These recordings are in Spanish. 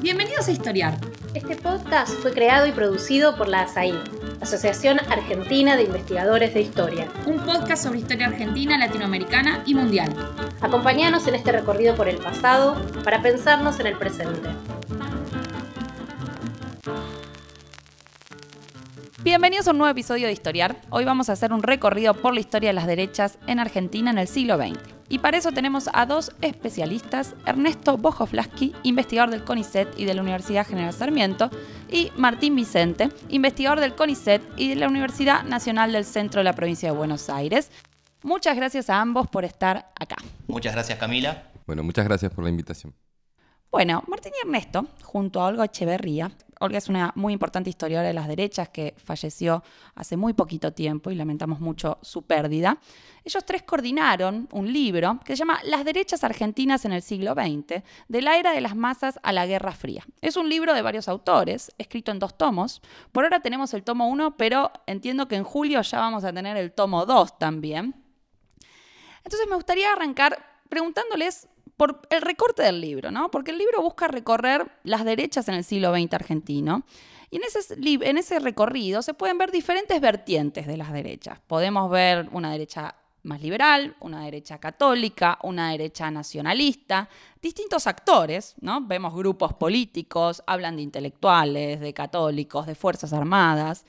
Bienvenidos a Historiar. Este podcast fue creado y producido por la ASAI, Asociación Argentina de Investigadores de Historia. Un podcast sobre historia argentina, latinoamericana y mundial. Acompáñanos en este recorrido por el pasado para pensarnos en el presente. Bienvenidos a un nuevo episodio de Historiar. Hoy vamos a hacer un recorrido por la historia de las derechas en Argentina en el siglo XX. Y para eso tenemos a dos especialistas, Ernesto Bojoflaski, investigador del CONICET y de la Universidad General Sarmiento, y Martín Vicente, investigador del CONICET y de la Universidad Nacional del Centro de la Provincia de Buenos Aires. Muchas gracias a ambos por estar acá. Muchas gracias Camila. Bueno, muchas gracias por la invitación. Bueno, Martín y Ernesto, junto a Olga Echeverría, Olga es una muy importante historiadora de las derechas que falleció hace muy poquito tiempo y lamentamos mucho su pérdida. Ellos tres coordinaron un libro que se llama Las derechas argentinas en el siglo XX, de la era de las masas a la Guerra Fría. Es un libro de varios autores, escrito en dos tomos. Por ahora tenemos el tomo 1, pero entiendo que en julio ya vamos a tener el tomo 2 también. Entonces me gustaría arrancar preguntándoles por el recorte del libro, ¿no? Porque el libro busca recorrer las derechas en el siglo XX argentino. Y en ese, recorrido se pueden ver diferentes vertientes de las derechas. Podemos ver una derecha más liberal, una derecha católica, una derecha nacionalista, distintos actores, ¿no? Vemos grupos políticos, hablan de intelectuales, de católicos, de fuerzas armadas.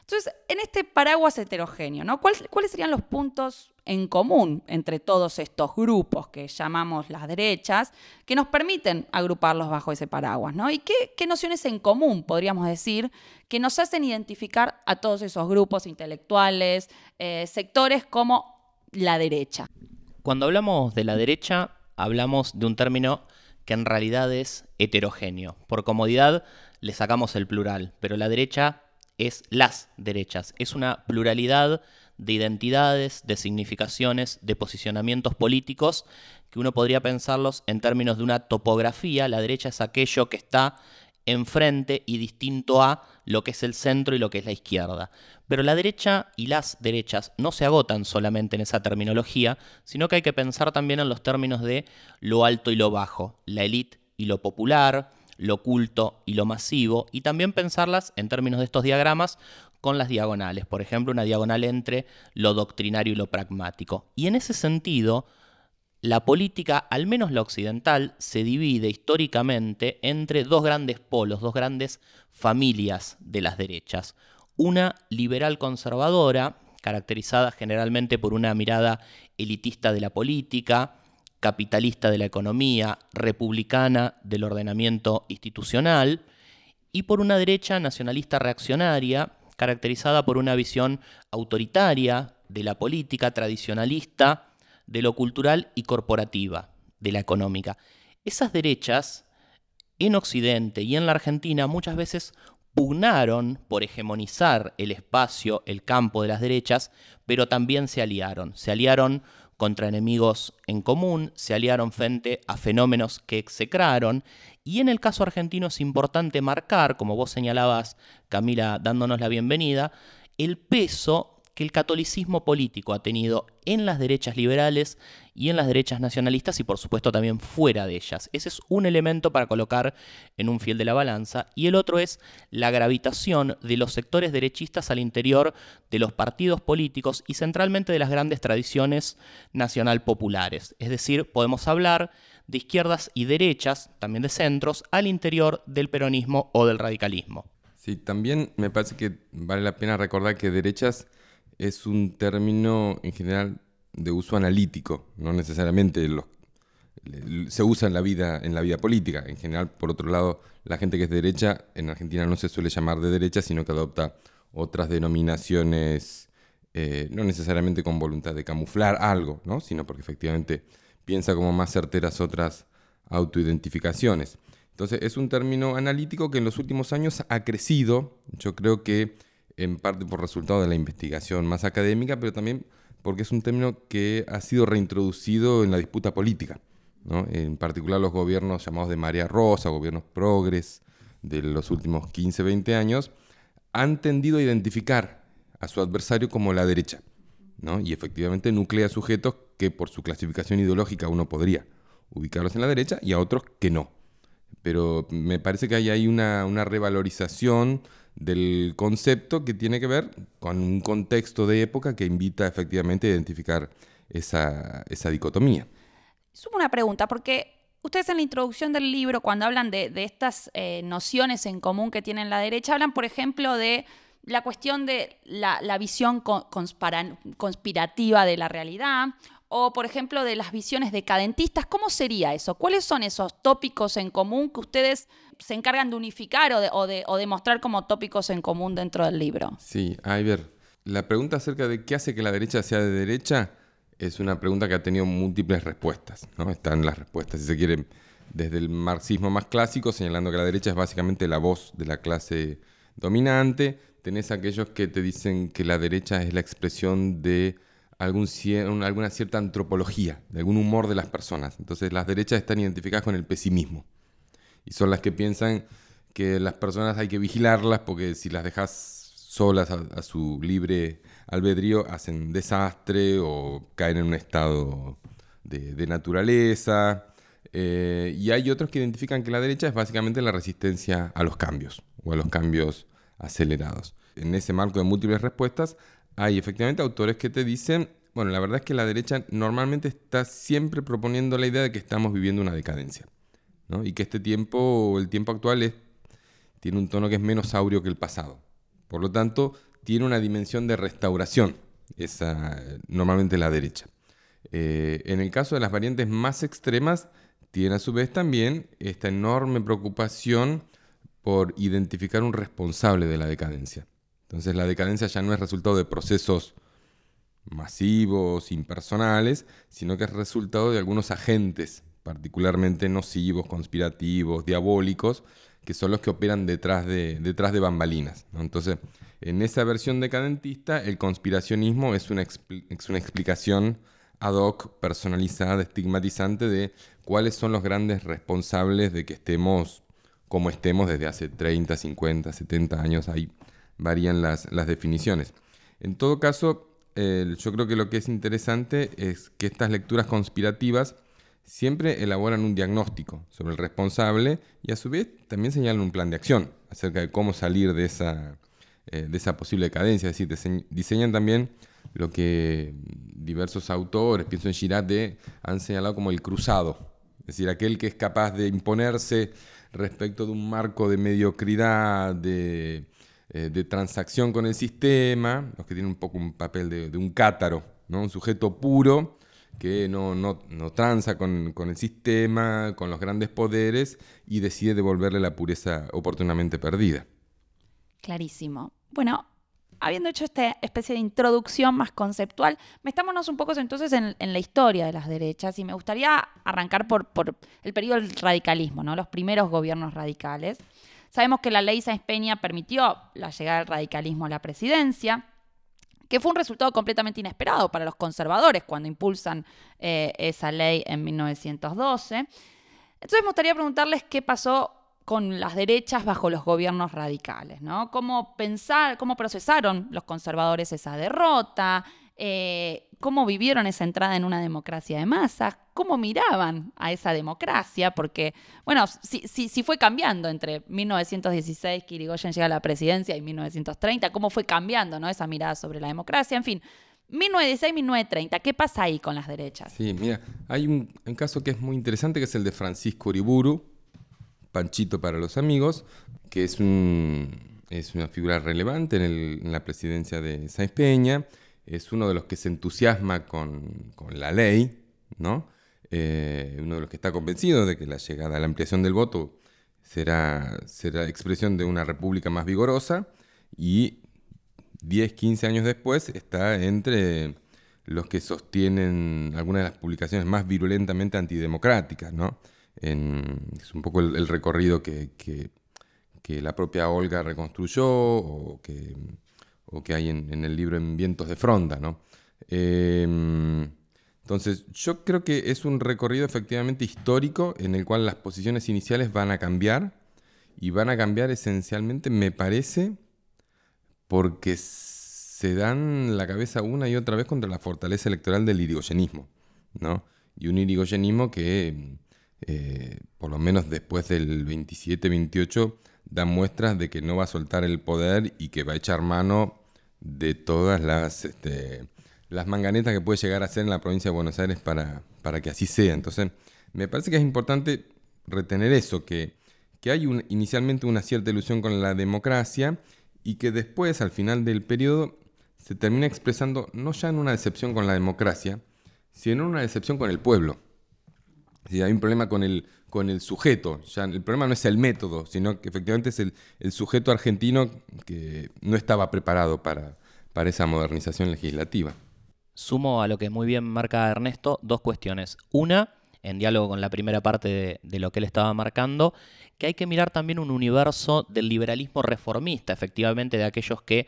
Entonces, en este paraguas heterogéneo, ¿no? ¿Cuáles serían los puntos en común entre todos estos grupos que llamamos las derechas, que nos permiten agruparlos bajo ese paraguas, ¿no? ¿Y qué, nociones en común, podríamos decir, que nos hacen identificar a todos esos grupos intelectuales, eh, sectores como la derecha? Cuando hablamos de la derecha, hablamos de un término que en realidad es heterogéneo. Por comodidad le sacamos el plural, pero la derecha es las derechas. Es una pluralidad de identidades, de significaciones, de posicionamientos políticos, que uno podría pensarlos en términos de una topografía. La derecha es aquello que está enfrente y distinto a lo que es el centro y lo que es la izquierda. Pero la derecha y las derechas no se agotan solamente en esa terminología, sino que hay que pensar también en los términos de lo alto y lo bajo, la élite y lo popular, lo oculto y lo masivo, y también pensarlas en términos de estos diagramas con las diagonales, por ejemplo, una diagonal entre lo doctrinario y lo pragmático. Y en ese sentido, la política, al menos la occidental, se divide históricamente entre dos grandes polos, dos grandes familias de las derechas. Una liberal conservadora, caracterizada generalmente por una mirada elitista de la política, capitalista de la economía, republicana del ordenamiento institucional, y por una derecha nacionalista reaccionaria, caracterizada por una visión autoritaria de la política, tradicionalista, de lo cultural y corporativa, de la económica. Esas derechas, en Occidente y en la Argentina, muchas veces pugnaron por hegemonizar el espacio, el campo de las derechas, pero también se aliaron. Se aliaron contra enemigos en común, se aliaron frente a fenómenos que execraron, y en el caso argentino es importante marcar, como vos señalabas, Camila, dándonos la bienvenida, el peso que el catolicismo político ha tenido en las derechas liberales y en las derechas nacionalistas y por supuesto también fuera de ellas. Ese es un elemento para colocar en un fiel de la balanza y el otro es la gravitación de los sectores derechistas al interior de los partidos políticos y centralmente de las grandes tradiciones nacional populares. Es decir, podemos hablar de izquierdas y derechas, también de centros, al interior del peronismo o del radicalismo. Sí, también me parece que vale la pena recordar que derechas es un término en general de uso analítico, no necesariamente se usa en la vida en la vida política. En general, por otro lado, la gente que es derecha en Argentina no se suele llamar de derecha, sino que adopta otras denominaciones, eh, no necesariamente con voluntad de camuflar algo, ¿no? sino porque efectivamente piensa como más certeras otras autoidentificaciones. Entonces, es un término analítico que en los últimos años ha crecido. Yo creo que en parte por resultado de la investigación más académica, pero también porque es un término que ha sido reintroducido en la disputa política. En particular los gobiernos llamados de María Rosa, gobiernos progres de los últimos 15, 20 años, han tendido a identificar a su adversario como la derecha. Y efectivamente nuclea sujetos que por su clasificación ideológica uno podría ubicarlos en la derecha y a otros que no. pero me parece que hay ahí una, una revalorización del concepto que tiene que ver con un contexto de época que invita efectivamente a identificar esa, esa dicotomía. Sumo una pregunta, porque ustedes en la introducción del libro, cuando hablan de, estas eh, nociones en común que tienen la derecha, hablan, por ejemplo, de la cuestión de la, visión conspirativa de la realidad, o por ejemplo de las visiones decadentistas. ¿Cómo sería eso? ¿Cuáles son esos tópicos en común que ustedes se encargan de unificar o de, mostrar como tópicos en común dentro del libro? Sí, ver, La pregunta acerca de qué hace que la derecha sea de derecha es una pregunta que ha tenido múltiples respuestas. ¿no? Están las respuestas, si se quiere, desde el marxismo más clásico, señalando que la derecha es básicamente la voz de la clase dominante. Tenés aquellos que te dicen que la derecha es la expresión de algún, alguna cierta antropología, de algún humor de las personas. Entonces las derechas están identificadas con el pesimismo. Y son las que piensan que las personas hay que vigilarlas porque si las dejas solas a, su libre albedrío hacen desastre o caen en un estado de, naturaleza. Eh, y hay otros que identifican que la derecha es básicamente la resistencia a los cambios o a los cambios acelerados. En ese marco de múltiples respuestas hay efectivamente autores que te dicen, bueno, la verdad es que la derecha normalmente está siempre proponiendo la idea de que estamos viviendo una decadencia, ¿no? Y que este tiempo, el tiempo actual, tiene un tono que es menos aurio que el pasado. Por lo tanto, tiene una dimensión de restauración, esa, normalmente la derecha. Eh, en el caso de las variantes más extremas, tiene a su vez también esta enorme preocupación por identificar un responsable de la decadencia. Entonces la decadencia ya no es resultado de procesos masivos, impersonales, sino que es resultado de algunos agentes particularmente nocivos, conspirativos, diabólicos, que son los que operan detrás de, detrás de bambalinas. Entonces, en esa versión decadentista, el conspiracionismo es una, es una explicación ad hoc, personalizada, estigmatizante de cuáles son los grandes responsables de que estemos como estemos desde hace 30, 50, 70 años. Ahí varían las, las definiciones. En todo caso, yo creo que lo que es interesante es que estas lecturas conspirativas siempre elaboran un diagnóstico sobre el responsable y a su vez también señalan un plan de acción acerca de cómo salir de esa, eh, de esa posible decadencia. Es decir, diseñan también lo que diversos autores, pienso en Girard, han señalado como el cruzado. Es decir, aquel que es capaz de imponerse respecto de un marco de mediocridad, de eh, de transacción con el sistema, los que tienen un poco un papel de, un cátaro, ¿no? un sujeto puro que no, no, no tranza con, el sistema, con los grandes poderes y decide devolverle la pureza oportunamente perdida. Clarísimo. Bueno, habiendo hecho esta especie de introducción más conceptual, metámonos un poco entonces en, la historia de las derechas y me gustaría arrancar por, por el periodo del radicalismo, ¿no? los primeros gobiernos radicales. Sabemos que la ley Sáenz Peña permitió la llegada del radicalismo a la presidencia, que fue un resultado completamente inesperado para los conservadores cuando impulsan eh, esa ley en 1912. Entonces me gustaría preguntarles qué pasó con las derechas bajo los gobiernos radicales, ¿no? ¿Cómo pensar, cómo procesaron los conservadores esa derrota? Eh, cómo vivieron esa entrada en una democracia de masas, cómo miraban a esa democracia, porque, bueno, si, fue cambiando entre 1916, que Irigoyen llega a la presidencia, y 1930, cómo fue cambiando esa mirada sobre la democracia, en fin. 1916-1930, ¿qué pasa ahí con las derechas? Sí, mira, hay un, caso que es muy interesante, que es el de Francisco Uriburu, Panchito para los amigos, que es, un, una figura relevante en, en la presidencia de Sáenz Peña, es uno de los que se entusiasma con, la ley, ¿no? Eh, uno de los que está convencido de que la llegada a la ampliación del voto será, será expresión de una república más vigorosa y 10, 15 años después está entre los que sostienen algunas de las publicaciones más virulentamente antidemocráticas, ¿no? es un poco el, recorrido que, que, la propia Olga reconstruyó o que o que hay en, el libro En Vientos de Fronda, ¿no? Em, entonces, yo creo que es un recorrido efectivamente histórico en el cual las posiciones iniciales van a cambiar y van a cambiar esencialmente, me parece, porque se dan la cabeza una y otra vez contra la fortaleza electoral del irigoyenismo, ¿no? Y un irigoyenismo que eh, por lo menos después del 27-28, da muestras de que no va a soltar el poder y que va a echar mano de todas las, este, las manganetas que puede llegar a hacer en la provincia de Buenos Aires para, para que así sea. Entonces, me parece que es importante retener eso, que, que hay inicialmente una cierta ilusión con la democracia y que después, al final del periodo, se termina expresando no ya en una decepción con la democracia, sino en una decepción con el pueblo. Si hay un problema con el, con el sujeto, ya el problema no es el método, sino que efectivamente es el, sujeto argentino que no estaba preparado para, para esa modernización legislativa. Sumo a lo que muy bien marca Ernesto dos cuestiones. Una, en diálogo con la primera parte de, de, lo que él estaba marcando, que hay que mirar también un universo del liberalismo reformista, efectivamente, de aquellos que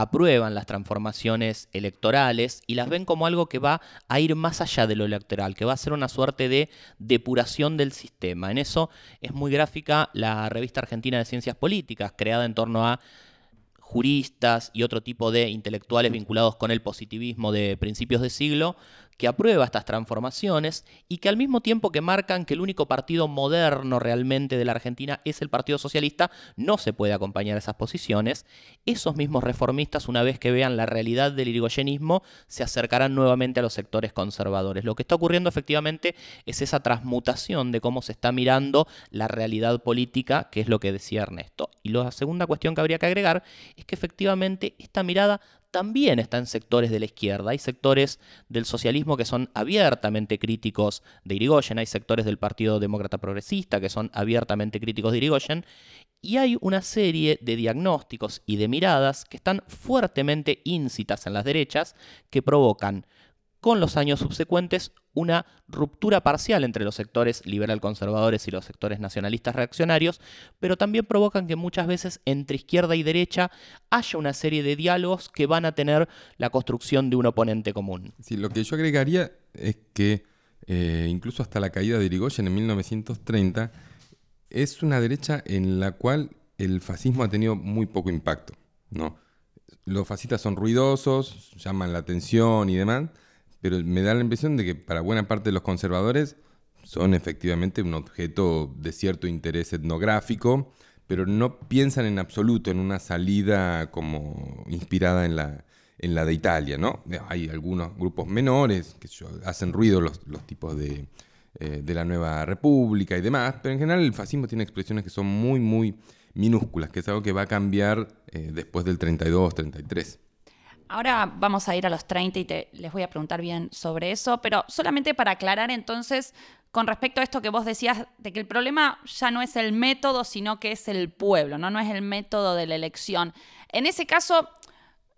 aprueban las transformaciones electorales y las ven como algo que va a ir más allá de lo electoral, que va a ser una suerte de depuración del sistema. En eso es muy gráfica la revista argentina de ciencias políticas, creada en torno a juristas y otro tipo de intelectuales vinculados con el positivismo de principios de siglo, que aprueba estas transformaciones y que al mismo tiempo que marcan que el único partido moderno realmente de la Argentina es el Partido Socialista, no se puede acompañar esas posiciones. Esos mismos reformistas, una vez que vean la realidad del irigoyenismo, se acercarán nuevamente a los sectores conservadores. Lo que está ocurriendo efectivamente es esa transmutación de cómo se está mirando la realidad política, que es lo que decía Ernesto. Y la segunda cuestión que habría que agregar es que efectivamente esta mirada también está en sectores de la izquierda. Hay sectores del socialismo que son abiertamente críticos de Irigoyen, hay sectores del Partido Demócrata Progresista que son abiertamente críticos de Irigoyen, y hay una serie de diagnósticos y de miradas que están fuertemente íncitas en las derechas que provocan con los años subsecuentes una ruptura parcial entre los sectores liberal conservadores y los sectores nacionalistas reaccionarios, pero también provocan que muchas veces entre izquierda y derecha haya una serie de diálogos que van a tener la construcción de un oponente común. Sí, lo que yo agregaría es que eh, incluso hasta la caída de Irigoyen en 1930 es una derecha en la cual el fascismo ha tenido muy poco impacto, ¿no? Los fascistas son ruidosos, llaman la atención y demás, pero me da la impresión de que para buena parte de los conservadores son efectivamente un objeto de cierto interés etnográfico, pero no piensan en absoluto en una salida como inspirada en la, en la de Italia, ¿no? Hay algunos grupos menores que hacen ruido los, tipos de, eh, de la nueva república y demás, pero en general el fascismo tiene expresiones que son muy, muy minúsculas, que es algo que va a cambiar eh, después del 32, 33. Ahora vamos a ir a los 30 y te, les voy a preguntar bien sobre eso, pero solamente para aclarar entonces con respecto a esto que vos decías, de que el problema ya no es el método, sino que es el pueblo, no, no es el método de la elección. En ese caso,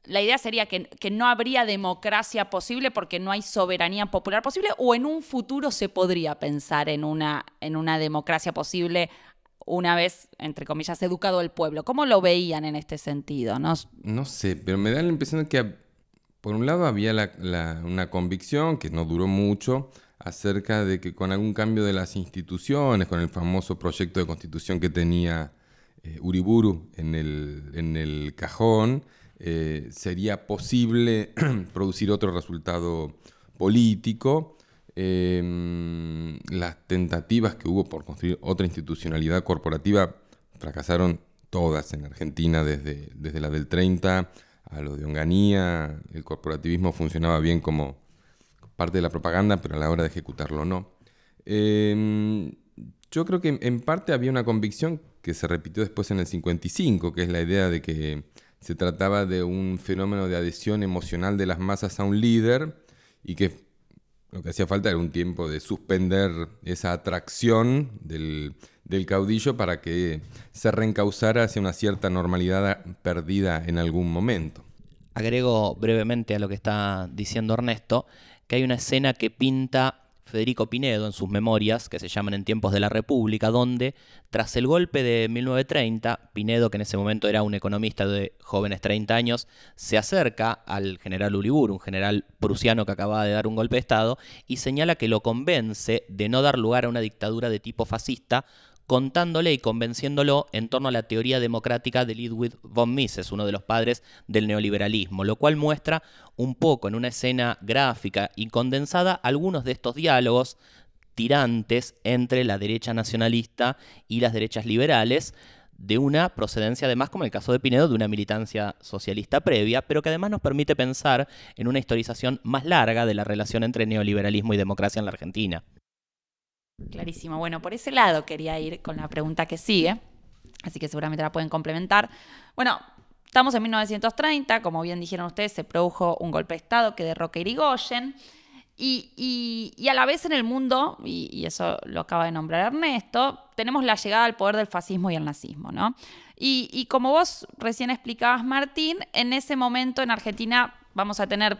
la idea sería que, que, no habría democracia posible porque no hay soberanía popular posible, o en un futuro se podría pensar en una, en una democracia posible una vez, entre comillas, educado el pueblo. ¿Cómo lo veían en este sentido? No, no sé, pero me da la impresión de que, por un lado, había la, una convicción que no duró mucho acerca de que con algún cambio de las instituciones, con el famoso proyecto de constitución que tenía eh, Uriburu en el, en el cajón, eh, sería posible producir otro resultado político. Eh, las tentativas que hubo por construir otra institucionalidad corporativa fracasaron todas en Argentina, desde, desde la del 30 a lo de Onganía. El corporativismo funcionaba bien como parte de la propaganda, pero a la hora de ejecutarlo no. Eh, yo creo que en parte había una convicción que se repitió después en el 55, que es la idea de que se trataba de un fenómeno de adhesión emocional de las masas a un líder y que lo que hacía falta era un tiempo de suspender esa atracción del, del, caudillo para que se reencauzara hacia una cierta normalidad perdida en algún momento. Agrego brevemente a lo que está diciendo Ernesto, que hay una escena que pinta Federico Pinedo en sus memorias, que se llaman En tiempos de la República, donde, tras el golpe de 1930, Pinedo, que en ese momento era un economista de jóvenes 30 años, se acerca al general Uribur, un general prusiano que acababa de dar un golpe de Estado, y señala que lo convence de no dar lugar a una dictadura de tipo fascista, contándole y convenciéndolo en torno a la teoría democrática de Ludwig von Mises, uno de los padres del neoliberalismo, lo cual muestra un poco en una escena gráfica y condensada algunos de estos diálogos tirantes entre la derecha nacionalista y las derechas liberales, de una procedencia además, como en el caso de Pinedo, de una militancia socialista previa, pero que además nos permite pensar en una historización más larga de la relación entre neoliberalismo y democracia en la Argentina. Clarísimo. Bueno, por ese lado quería ir con la pregunta que sigue, así que seguramente la pueden complementar. Bueno, estamos en 1930, como bien dijeron ustedes, se produjo un golpe de Estado que derroca a Irigoyen. Y, a la vez en el mundo, y, eso lo acaba de nombrar Ernesto, tenemos la llegada al poder del fascismo y el nazismo, ¿no? Y, como vos recién explicabas, Martín, en ese momento en Argentina vamos a tener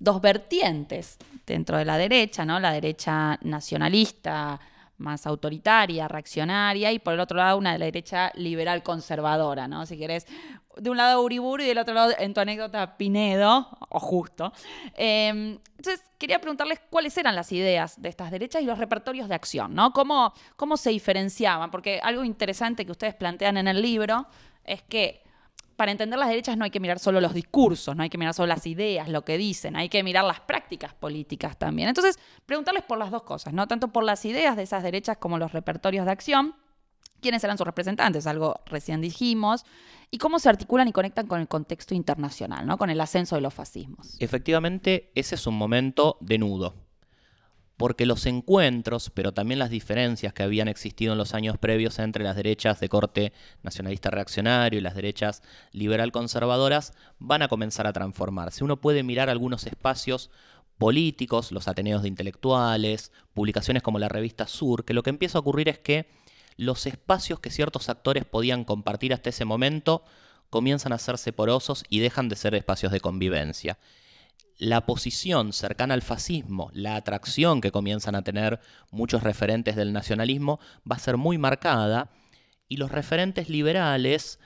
dos vertientes dentro de la derecha, ¿no? La derecha nacionalista, más autoritaria, reaccionaria, y por el otro lado una derecha liberal conservadora, ¿no? Si querés, de un lado Uriburu y del otro lado, en tu anécdota, Pinedo, o justo. Em, entonces, quería preguntarles cuáles eran las ideas de estas derechas y los repertorios de acción, ¿no? ¿Cómo, cómo se diferenciaban? Porque algo interesante que ustedes plantean en el libro es que para entender las derechas no hay que mirar solo los discursos, no hay que mirar solo las ideas, lo que dicen, hay que mirar las prácticas políticas también. Entonces, preguntarles por las dos cosas, ¿no? Tanto por las ideas de esas derechas como los repertorios de acción, quiénes eran sus representantes, algo recién dijimos, y cómo se articulan y conectan con el contexto internacional, ¿no? Con el ascenso de los fascismos. Efectivamente, ese es un momento de nudo porque los encuentros, pero también las diferencias que habían existido en los años previos entre las derechas de corte nacionalista reaccionario y las derechas liberal conservadoras, van a comenzar a transformarse. Uno puede mirar algunos espacios políticos, los ateneos de intelectuales, publicaciones como la revista Sur, que lo que empieza a ocurrir es que los espacios que ciertos actores podían compartir hasta ese momento comienzan a hacerse porosos y dejan de ser espacios de convivencia la posición cercana al fascismo, la atracción que comienzan a tener muchos referentes del nacionalismo, va a ser muy marcada y los referentes liberales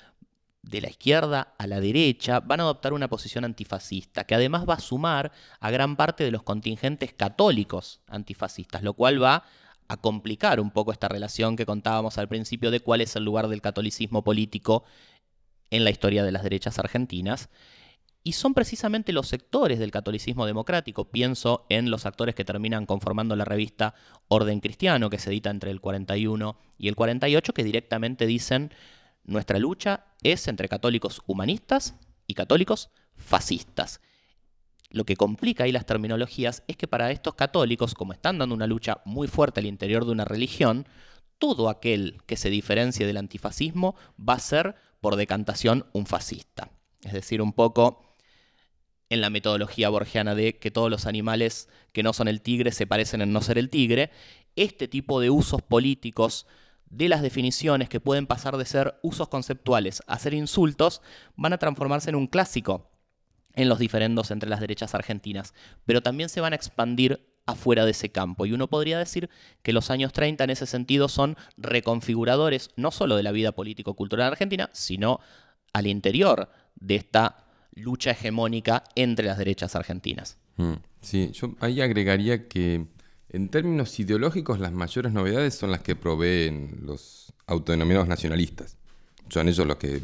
de la izquierda a la derecha van a adoptar una posición antifascista, que además va a sumar a gran parte de los contingentes católicos antifascistas, lo cual va a complicar un poco esta relación que contábamos al principio de cuál es el lugar del catolicismo político en la historia de las derechas argentinas. Y son precisamente los sectores del catolicismo democrático, pienso en los actores que terminan conformando la revista Orden Cristiano, que se edita entre el 41 y el 48, que directamente dicen, nuestra lucha es entre católicos humanistas y católicos fascistas. Lo que complica ahí las terminologías es que para estos católicos, como están dando una lucha muy fuerte al interior de una religión, todo aquel que se diferencie del antifascismo va a ser, por decantación, un fascista. Es decir, un poco en la metodología borgiana de que todos los animales que no son el tigre se parecen en no ser el tigre, este tipo de usos políticos de las definiciones que pueden pasar de ser usos conceptuales a ser insultos van a transformarse en un clásico en los diferendos entre las derechas argentinas, pero también se van a expandir afuera de ese campo. Y uno podría decir que los años 30 en ese sentido son reconfiguradores no solo de la vida político-cultural argentina, sino al interior de esta lucha hegemónica entre las derechas argentinas. Mm, sí, yo ahí agregaría que en términos ideológicos las mayores novedades son las que proveen los autodenominados nacionalistas. Son ellos los que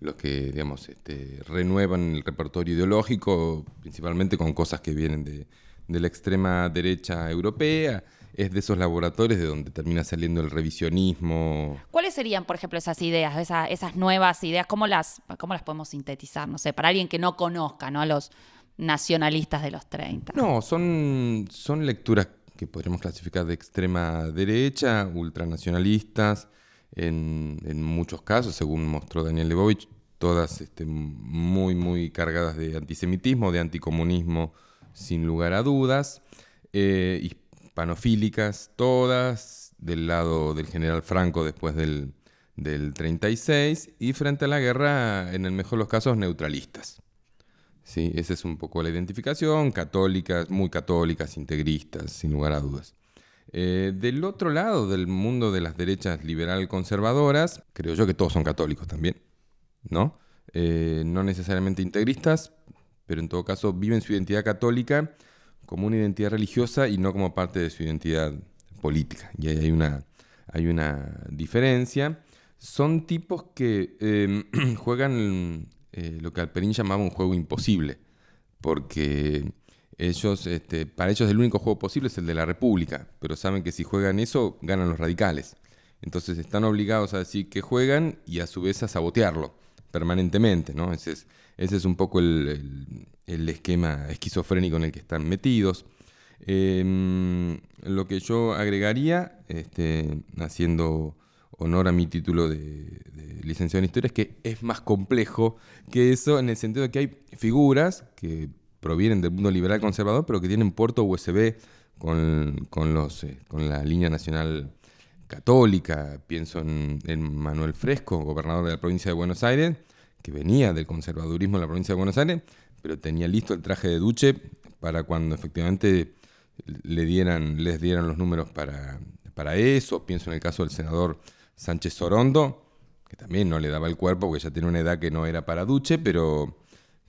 los que digamos este, renuevan el repertorio ideológico, principalmente con cosas que vienen de, de la extrema derecha europea es de esos laboratorios de donde termina saliendo el revisionismo. ¿Cuáles serían, por ejemplo, esas ideas, esas nuevas ideas? ¿Cómo las, ¿Cómo las podemos sintetizar? No sé, para alguien que no conozca ¿no? a los nacionalistas de los 30. No, son, son lecturas que podríamos clasificar de extrema derecha, ultranacionalistas, en, en muchos casos, según mostró Daniel Lebovich, todas este, muy, muy cargadas de antisemitismo, de anticomunismo, sin lugar a dudas. Eh, panofílicas, todas del lado del general Franco después del, 36, y frente a la guerra, en el mejor de los casos, neutralistas. ¿Sí? Esa es un poco la identificación, católicas, muy católicas, integristas, sin lugar a dudas. Eh, del otro lado del mundo de las derechas liberal conservadoras, creo yo que todos son católicos también, ¿no? Eh, no necesariamente integristas, pero en todo caso viven su identidad católica como una identidad religiosa y no como parte de su identidad política. Y ahí hay una, hay una diferencia. Son tipos que em, juegan eh, lo que Alperín llamaba un juego imposible, porque ellos, este, para ellos el único juego posible es el de la República, pero saben que si juegan eso, ganan los radicales. Entonces están obligados a decir que juegan y a su vez a sabotearlo permanentemente, ¿no? Es, ese es un poco el, esquema esquizofrénico en el que están metidos. Em, lo que yo agregaría, este, haciendo honor a mi título de, licenciado en historia, es que es más complejo que eso en el sentido de que hay figuras que provienen del mundo liberal conservador, pero que tienen puerto USB con, los, eh, con la línea nacional católica. Pienso en, Manuel Fresco, gobernador de la provincia de Buenos Aires, que venía del conservadurismo de la provincia de Buenos Aires, pero tenía listo el traje de duche para cuando efectivamente le dieran, les dieran los números para, para eso. Pienso en el caso del senador Sánchez Sorondo, que también no le daba el cuerpo porque ya tenía una edad que no era para duche, pero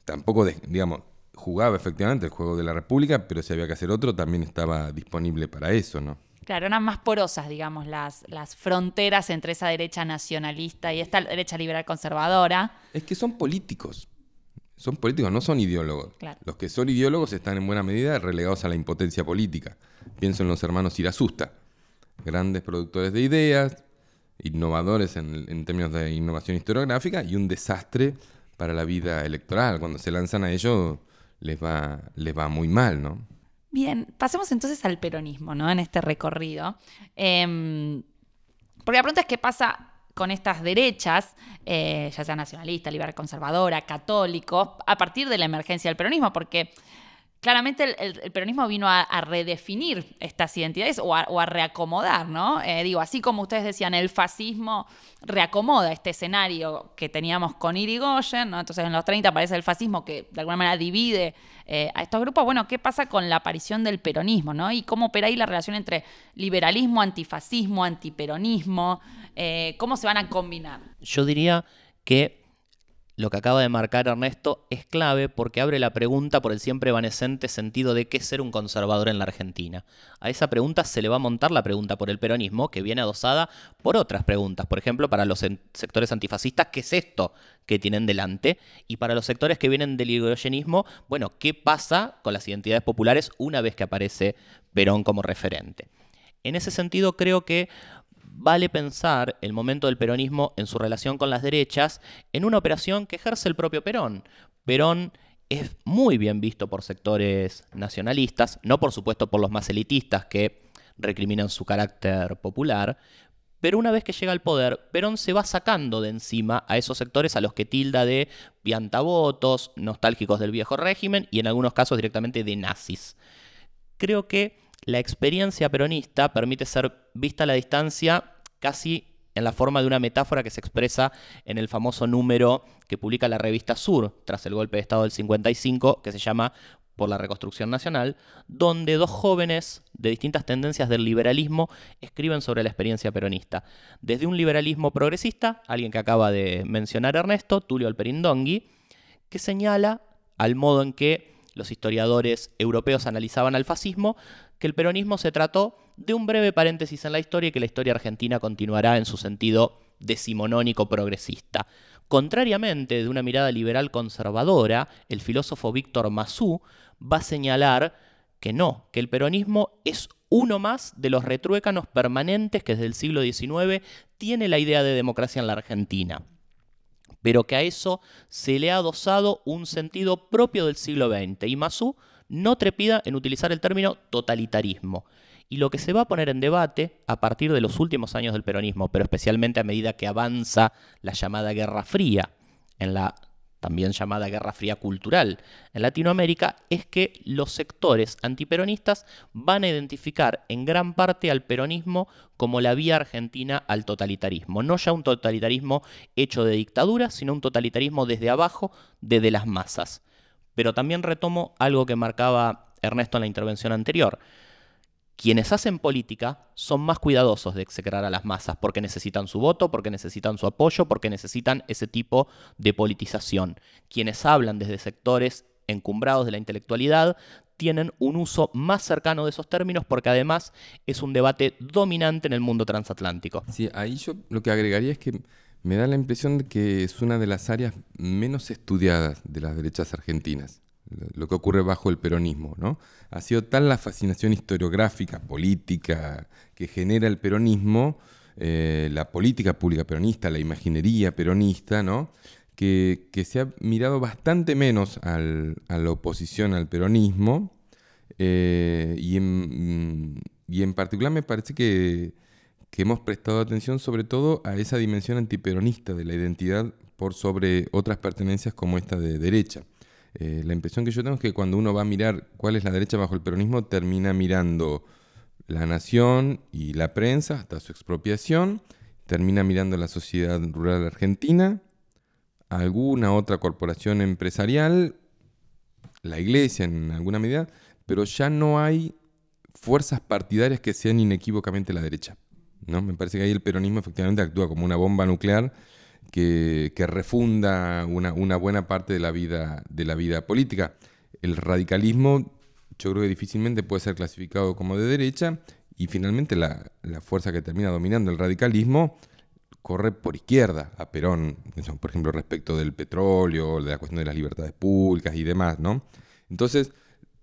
tampoco, digamos, jugaba efectivamente el juego de la República, pero si había que hacer otro, también estaba disponible para eso, ¿no? Claro, eran más porosas, digamos, las, las fronteras entre esa derecha nacionalista y esta derecha liberal conservadora. Es que son políticos. Son políticos, no son ideólogos. Los que son ideólogos están en buena medida relegados a la impotencia política. Pienso en los hermanos Irasusta, grandes productores de ideas, innovadores en, en términos de innovación historiográfica y un desastre para la vida electoral. Cuando se lanzan a ellos les va, les va muy mal, ¿no? Bien, pasemos entonces al peronismo, ¿no? En este recorrido. Em, porque la pregunta es qué pasa con estas derechas, eh, ya sea nacionalista, liberal conservadora, católicos, a partir de la emergencia del peronismo, porque claramente el, peronismo vino a, redefinir estas identidades o a, reacomodar, ¿no? Eh, digo, así como ustedes decían, el fascismo reacomoda este escenario que teníamos con Irigoyen, ¿no? Entonces en los 30 aparece el fascismo que de alguna manera divide eh, a estos grupos. Bueno, ¿qué pasa con la aparición del peronismo, ¿no? Y cómo opera ahí la relación entre liberalismo, antifascismo, antiperonismo, eh, cómo se van a combinar. Yo diría que lo que acaba de marcar Ernesto es clave porque abre la pregunta por el siempre evanescente sentido de qué ser un conservador en la Argentina. A esa pregunta se le va a montar la pregunta por el peronismo, que viene adosada por otras preguntas. Por ejemplo, para los sectores antifascistas, ¿qué es esto que tienen delante? Y para los sectores que vienen del hidrogenismo, bueno, ¿qué pasa con las identidades populares una vez que aparece Perón como referente? En ese sentido, creo que vale pensar el momento del peronismo en su relación con las derechas en una operación que ejerce el propio Perón. Perón es muy bien visto por sectores nacionalistas, no por supuesto por los más elitistas que recriminan su carácter popular, pero una vez que llega al poder, Perón se va sacando de encima a esos sectores a los que tilda de piantavotos, nostálgicos del viejo régimen y en algunos casos directamente de nazis. Creo que la experiencia peronista permite ser vista a la distancia casi en la forma de una metáfora que se expresa en el famoso número que publica la revista Sur tras el golpe de Estado del 55, que se llama Por la Reconstrucción Nacional, donde dos jóvenes de distintas tendencias del liberalismo escriben sobre la experiencia peronista. Desde un liberalismo progresista, alguien que acaba de mencionar Ernesto, Tulio Alperindongui, que señala al modo en que los historiadores europeos analizaban al fascismo, que el peronismo se trató de un breve paréntesis en la historia y que la historia argentina continuará en su sentido decimonónico progresista. Contrariamente de una mirada liberal conservadora, el filósofo Víctor Massú va a señalar que no, que el peronismo es uno más de los retruécanos permanentes que desde el siglo XIX tiene la idea de democracia en la Argentina pero que a eso se le ha adosado un sentido propio del siglo XX. Y Massú no trepida en utilizar el término totalitarismo. Y lo que se va a poner en debate a partir de los últimos años del peronismo, pero especialmente a medida que avanza la llamada Guerra Fría, en la también llamada Guerra Fría Cultural en Latinoamérica, es que los sectores antiperonistas van a identificar en gran parte al peronismo como la vía argentina al totalitarismo. No ya un totalitarismo hecho de dictadura, sino un totalitarismo desde abajo, desde las masas. Pero también retomo algo que marcaba Ernesto en la intervención anterior. Quienes hacen política son más cuidadosos de execrar a las masas porque necesitan su voto, porque necesitan su apoyo, porque necesitan ese tipo de politización. Quienes hablan desde sectores encumbrados de la intelectualidad tienen un uso más cercano de esos términos porque además es un debate dominante en el mundo transatlántico. Sí, ahí yo lo que agregaría es que me da la impresión de que es una de las áreas menos estudiadas de las derechas argentinas, lo que ocurre bajo el peronismo. ¿no? Ha sido tal la fascinación historiográfica, política, que genera el peronismo, eh, la política pública peronista, la imaginería peronista, ¿no? que, se ha mirado bastante menos a la oposición al peronismo eh, y, en, particular me parece que, que hemos prestado atención sobre todo a esa dimensión antiperonista de la identidad por sobre otras pertenencias como esta de derecha. Eh, la impresión que yo tengo es que cuando uno va a mirar cuál es la derecha bajo el peronismo, termina mirando la nación y la prensa hasta su expropiación, termina mirando la sociedad rural argentina, alguna otra corporación empresarial, la iglesia en alguna medida, pero ya no hay fuerzas partidarias que sean inequívocamente la derecha. ¿no? Me parece que ahí el peronismo efectivamente actúa como una bomba nuclear que, refunda una, buena parte de la, vida, de la vida política. El radicalismo yo creo que difícilmente puede ser clasificado como de derecha y finalmente la, fuerza que termina dominando el radicalismo corre por izquierda a Perón, por ejemplo, respecto del petróleo, de la cuestión de las libertades públicas y demás, ¿no? Entonces,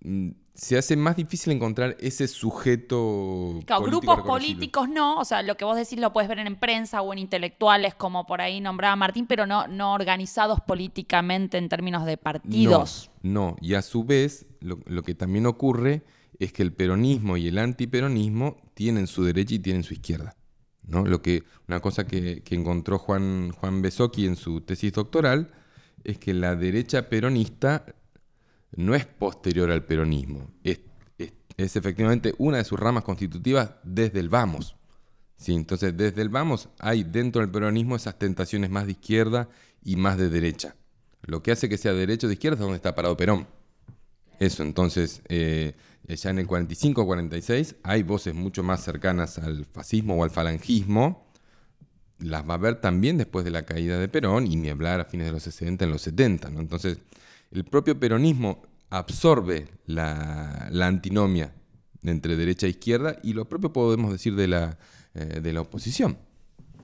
mm, se hace más difícil encontrar ese sujeto. Claro, grupos políticos no, o sea, lo que vos decís lo puedes ver en prensa o en intelectuales, como por ahí nombraba Martín, pero no, no organizados políticamente en términos de partidos. No, y a su vez, lo, que también ocurre es que el peronismo y el antiperonismo tienen su derecha y tienen su izquierda. ¿no? Lo que, una cosa que, encontró Juan, Juan Besoki en su tesis doctoral es que la derecha peronista no es posterior al peronismo, es, efectivamente una de sus ramas constitutivas desde el vamos. Sí, entonces, desde el vamos hay dentro del peronismo esas tentaciones más de izquierda y más de derecha. Lo que hace que sea derecho o de izquierda es donde está parado Perón. Eso, entonces, eh, ya en el 45-46 hay voces mucho más cercanas al fascismo o al falangismo. Las va a haber también después de la caída de Perón y ni hablar a fines de los 60, en los 70. ¿no? Entonces, el propio peronismo absorbe la, antinomia entre derecha e izquierda y lo propio podemos decir de la, eh, de la oposición.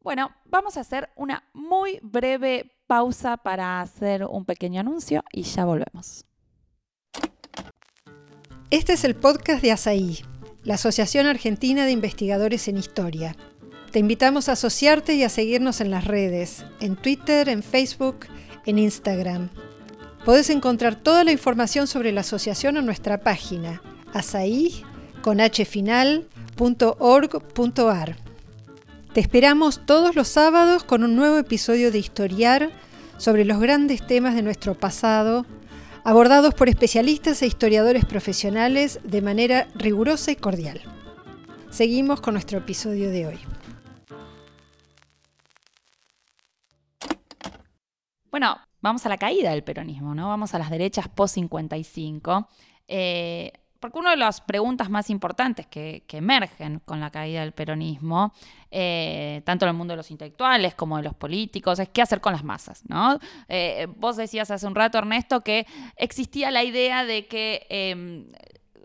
Bueno, vamos a hacer una muy breve pausa para hacer un pequeño anuncio y ya volvemos. Este es el podcast de ASAI, la Asociación Argentina de Investigadores en Historia. Te invitamos a asociarte y a seguirnos en las redes, en Twitter, en Facebook, en Instagram. Podés encontrar toda la información sobre la asociación en nuestra página asai.org.ar. Te esperamos todos los sábados con un nuevo episodio de Historiar sobre los grandes temas de nuestro pasado, abordados por especialistas e historiadores profesionales de manera rigurosa y cordial. Seguimos con nuestro episodio de hoy. Bueno, vamos a la caída del peronismo, ¿no? Vamos a las derechas post-55. Eh, porque una de las preguntas más importantes que, emergen con la caída del peronismo, eh, tanto en el mundo de los intelectuales como de los políticos, es qué hacer con las masas. ¿no? Eh, vos decías hace un rato, Ernesto, que existía la idea de que em,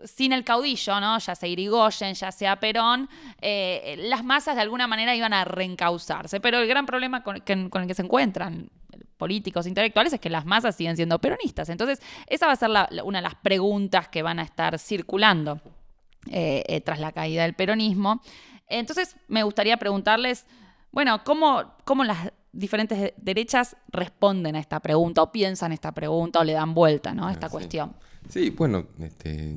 sin el caudillo, ¿no? ya sea Irigoyen, ya sea Perón, las masas de alguna manera iban a reencauzarse. Pero el gran problema con el que se encuentran políticos, intelectuales, es que las masas siguen siendo peronistas. Entonces, esa va a ser una de las preguntas que van a estar circulando eh, eh, tras la caída del peronismo. Entonces, me gustaría preguntarles, bueno, ¿cómo, cómo las diferentes derechas responden a esta pregunta o piensan esta pregunta o le dan vuelta ¿no? a esta cuestión? Sí, bueno, este,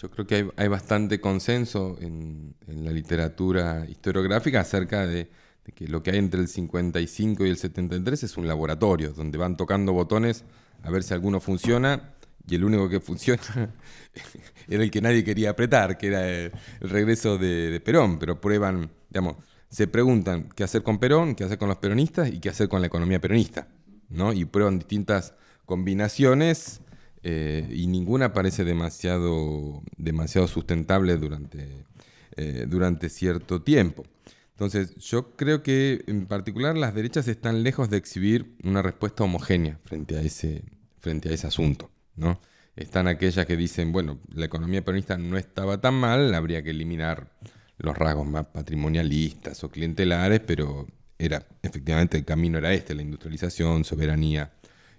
yo creo que hay, bastante consenso en, la literatura historiográfica acerca de que lo que hay entre el 55 y el 73 es un laboratorio, donde van tocando botones a ver si alguno funciona, y el único que funciona era el que nadie quería apretar, que era el, regreso de, Perón, pero prueban, digamos, se preguntan qué hacer con Perón, qué hacer con los peronistas y qué hacer con la economía peronista, ¿no? Y prueban distintas combinaciones eh, y ninguna parece demasiado, demasiado sustentable durante, eh, durante cierto tiempo. Entonces, yo creo que en particular las derechas están lejos de exhibir una respuesta homogénea frente a ese, frente a ese asunto. ¿no? Están aquellas que dicen, bueno, la economía peronista no estaba tan mal, habría que eliminar los rasgos más patrimonialistas o clientelares, pero era efectivamente el camino era este, la industrialización, soberanía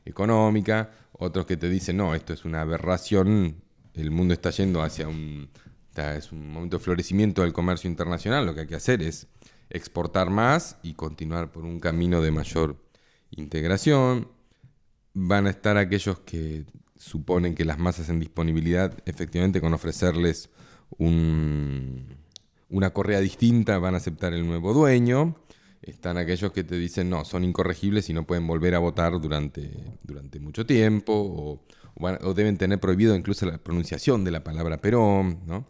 económica, otros que te dicen, no, esto es una aberración, el mundo está yendo hacia un, es un momento de florecimiento del comercio internacional, lo que hay que hacer es exportar más y continuar por un camino de mayor integración. Van a estar aquellos que suponen que las masas en disponibilidad, efectivamente con ofrecerles una correa distinta, van a aceptar el nuevo dueño. Están aquellos que te dicen, no, son incorregibles y no pueden volver a votar durante, durante mucho tiempo, o, o deben tener prohibido incluso la pronunciación de la palabra Perón, ¿no?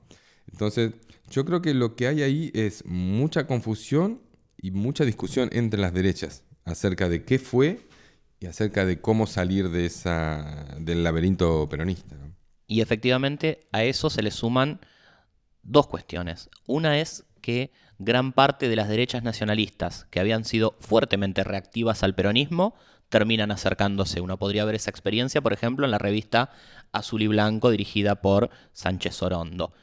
Entonces, yo creo que lo que hay ahí es mucha confusión y mucha discusión entre las derechas acerca de qué fue y acerca de cómo salir de esa, del laberinto peronista. Y efectivamente a eso se le suman dos cuestiones. Una es que gran parte de las derechas nacionalistas que habían sido fuertemente reactivas al peronismo terminan acercándose. Uno podría ver esa experiencia, por ejemplo, en la revista Azul y Blanco dirigida por Sánchez Orondo.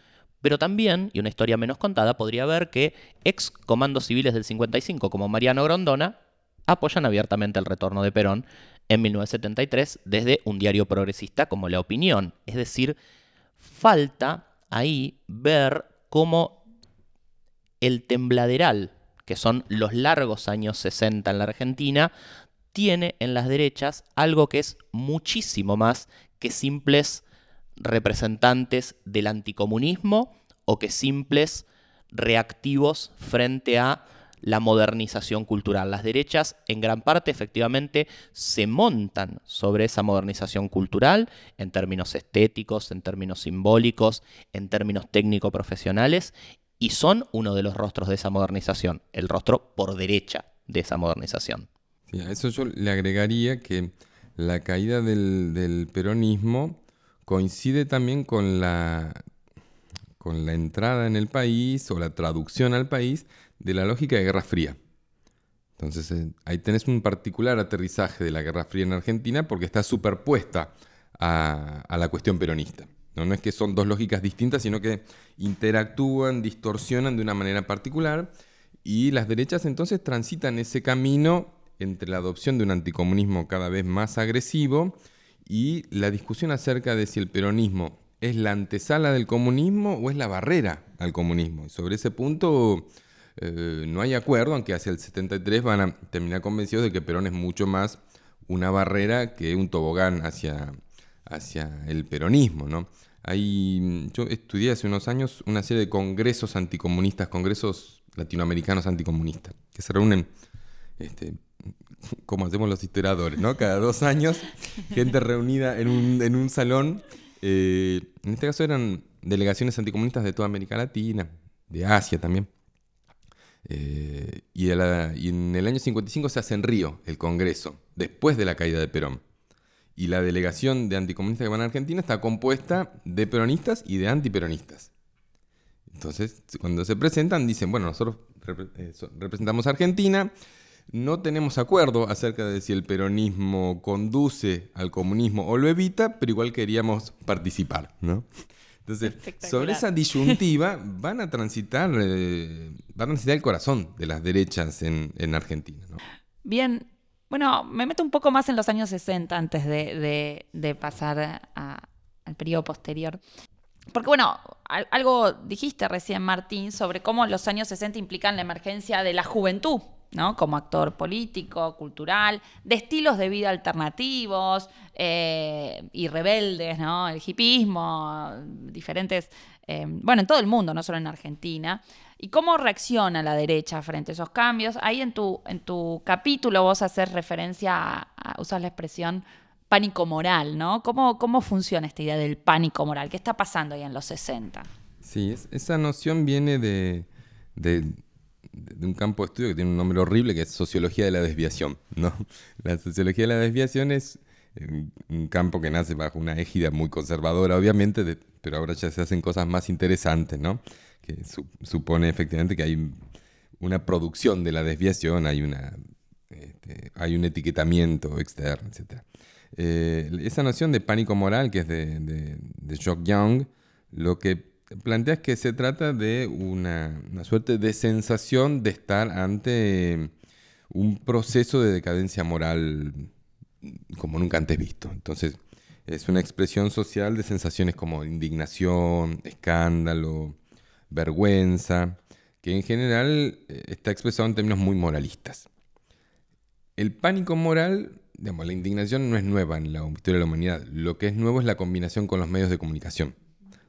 Pero también, y una historia menos contada, podría ver que ex comandos civiles del 55 como Mariano Grondona apoyan abiertamente el retorno de Perón en 1973 desde un diario progresista como La Opinión. Es decir, falta ahí ver cómo el tembladeral, que son los largos años 60 en la Argentina, tiene en las derechas algo que es muchísimo más que simples representantes del anticomunismo o que simples reactivos frente a la modernización cultural. Las derechas en gran parte efectivamente se montan sobre esa modernización cultural en términos estéticos, en términos simbólicos, en términos técnico-profesionales y son uno de los rostros de esa modernización, el rostro por derecha de esa modernización. a eso yo le agregaría que la caída del, del peronismo coincide también con la, con la entrada en el país o la traducción al país de la lógica de Guerra Fría. Entonces eh, ahí tenés un particular aterrizaje de la Guerra Fría en Argentina porque está superpuesta a, la cuestión peronista. ¿no? no es que son dos lógicas distintas, sino que interactúan, distorsionan de una manera particular y las derechas entonces transitan ese camino entre la adopción de un anticomunismo cada vez más agresivo y la discusión acerca de si el peronismo es la antesala del comunismo o es la barrera al comunismo. Y sobre ese punto eh, no hay acuerdo, aunque hacia el 73 van a terminar convencidos de que Perón es mucho más una barrera que un tobogán hacia, hacia el peronismo. ¿no? Hay, yo estudié hace unos años una serie de congresos anticomunistas, congresos latinoamericanos anticomunistas, que se reúnen este, como hacemos los historiadores, ¿no? Cada dos años, gente reunida en un, en un salón. Eh, en este caso eran delegaciones anticomunistas de toda América Latina, de Asia también. Eh, y, en el año 55 se hace en Río el Congreso, después de la caída de Perón. Y la delegación de anticomunistas que van a Argentina está compuesta de peronistas y de antiperonistas. Entonces, cuando se presentan, dicen, bueno, nosotros eh, representamos a Argentina, no tenemos acuerdo acerca de si el peronismo conduce al comunismo o lo evita, pero igual queríamos participar, ¿no? Entonces, sobre esa disyuntiva van a transitar, eh, van a transitar el corazón de las derechas en, Argentina. Bien, bueno, me meto un poco más en los años 60 antes de, pasar al periodo posterior. Porque bueno, algo dijiste recién, Martín, sobre cómo los años 60 implican la emergencia de la juventud ¿no? como actor político, cultural, de estilos de vida alternativos eh, y rebeldes, ¿no? el hipismo, diferentes, eh, bueno, en todo el mundo, no solo en Argentina. ¿Y cómo reacciona la derecha frente a esos cambios? Ahí en tu, en tu capítulo vos haces referencia a, usar la expresión pánico moral, ¿no? ¿Cómo, ¿Cómo funciona esta idea del pánico moral? ¿Qué está pasando ahí en los 60? Sí, esa noción viene de un campo de estudio que tiene un nombre horrible, que es sociología de la desviación. ¿no? La sociología de la desviación es eh, un campo que nace bajo una égida muy conservadora, obviamente, pero ahora ya se hacen cosas más interesantes, ¿no? que supone efectivamente que hay una producción de la desviación, hay, una, este, hay un etiquetamiento externo, etc. Eh, esa noción de pánico moral, que es de, de, de Jock Young, lo que planteas que se trata de una, suerte de sensación de estar ante un proceso de decadencia moral como nunca antes visto. Entonces, es una expresión social de sensaciones como indignación, escándalo, vergüenza, que en general eh, está expresado en términos muy moralistas. El pánico moral, digamos, la indignación no es nueva en la historia de la humanidad. Lo que es nuevo es la combinación con los medios de comunicación.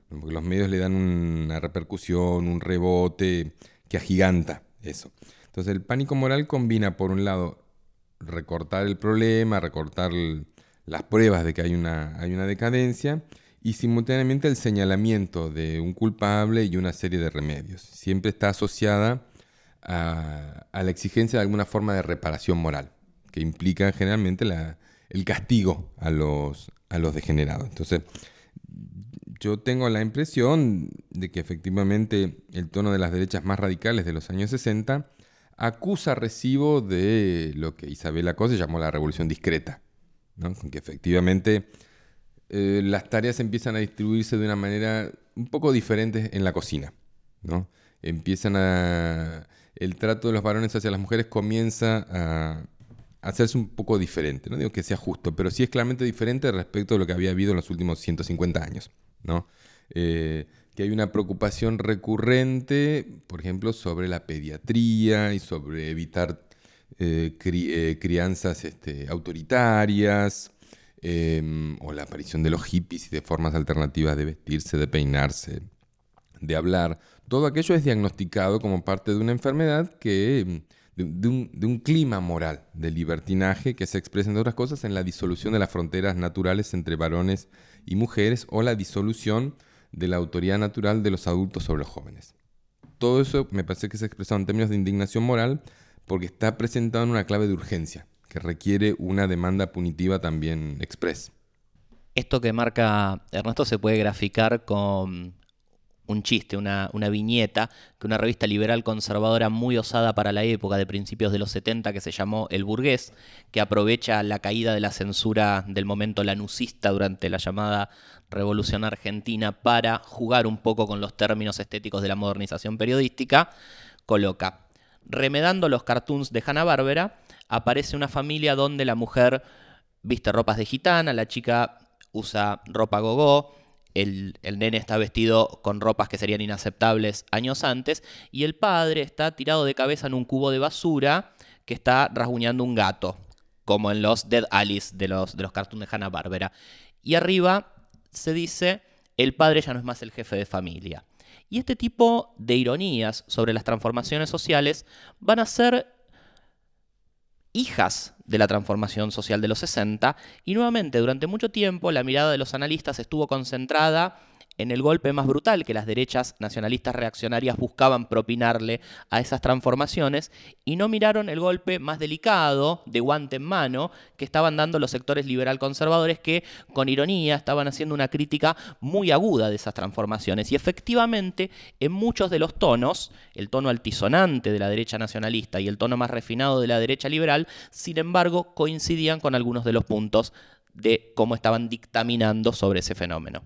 Porque los medios le dan una repercusión, un rebote que agiganta eso. Entonces el pánico moral combina, por un lado, recortar el problema, recortar las pruebas de que hay una, hay una decadencia y simultáneamente el señalamiento de un culpable y una serie de remedios. Siempre está asociada a, la exigencia de alguna forma de reparación moral, que implica generalmente el castigo a los, a los degenerados. Entonces, yo tengo la impresión de que efectivamente el tono de las derechas más radicales de los años 60 acusa recibo de lo que Isabel Acosta llamó la revolución discreta, ¿no? que efectivamente eh, las tareas empiezan a distribuirse de una manera un poco diferente en la cocina. ¿no? Empiezan a... El trato de los varones hacia las mujeres comienza a hacerse un poco diferente. No digo que sea justo, pero sí es claramente diferente respecto a lo que había habido en los últimos 150 años. ¿No? Eh, que hay una preocupación recurrente, por ejemplo, sobre la pediatría y sobre evitar eh, crianzas este, autoritarias, Em, o la aparición de los hippies y de formas alternativas de vestirse, de peinarse, de hablar. Todo aquello es diagnosticado como parte de una enfermedad que... Em, de, un, clima moral de libertinaje que se expresa, entre otras cosas, en la disolución de las fronteras naturales entre varones y mujeres o la disolución de la autoridad natural de los adultos sobre los jóvenes. Todo eso me parece que se ha expresado en términos de indignación moral porque está presentado en una clave de urgencia que requiere una demanda punitiva también express. Esto que marca Ernesto se puede graficar con un chiste, una, viñeta que una revista liberal conservadora muy osada para la época de principios de los 70 que se llamó El Burgués, que aprovecha la caída de la censura del momento lanucista durante la llamada Revolución Argentina para jugar un poco con los términos estéticos de la modernización periodística, coloca, remedando los cartoons de Hanna-Barbera, aparece una familia donde la mujer viste ropas de gitana, la chica usa ropa gogó, el, nene está vestido con ropas que serían inaceptables años antes, y el padre está tirado de cabeza en un cubo de basura que está rasguñando un gato, como en los Dead Alice de los, de los cartoons de Hanna-Barbera. Y arriba se dice, el padre ya no es más el jefe de familia. Y este tipo de ironías sobre las transformaciones sociales van a ser hijas de la transformación social de los 60, y nuevamente durante mucho tiempo la mirada de los analistas estuvo concentrada en el golpe más brutal que las derechas nacionalistas reaccionarias buscaban propinarle a esas transformaciones y no miraron el golpe más delicado, de guante en mano, que estaban dando los sectores liberal conservadores que, con ironía, estaban haciendo una crítica muy aguda de esas transformaciones. Y efectivamente, en muchos de los tonos, el tono altisonante de la derecha nacionalista y el tono más refinado de la derecha liberal, sin embargo, coincidían con algunos de los puntos de cómo estaban dictaminando sobre ese fenómeno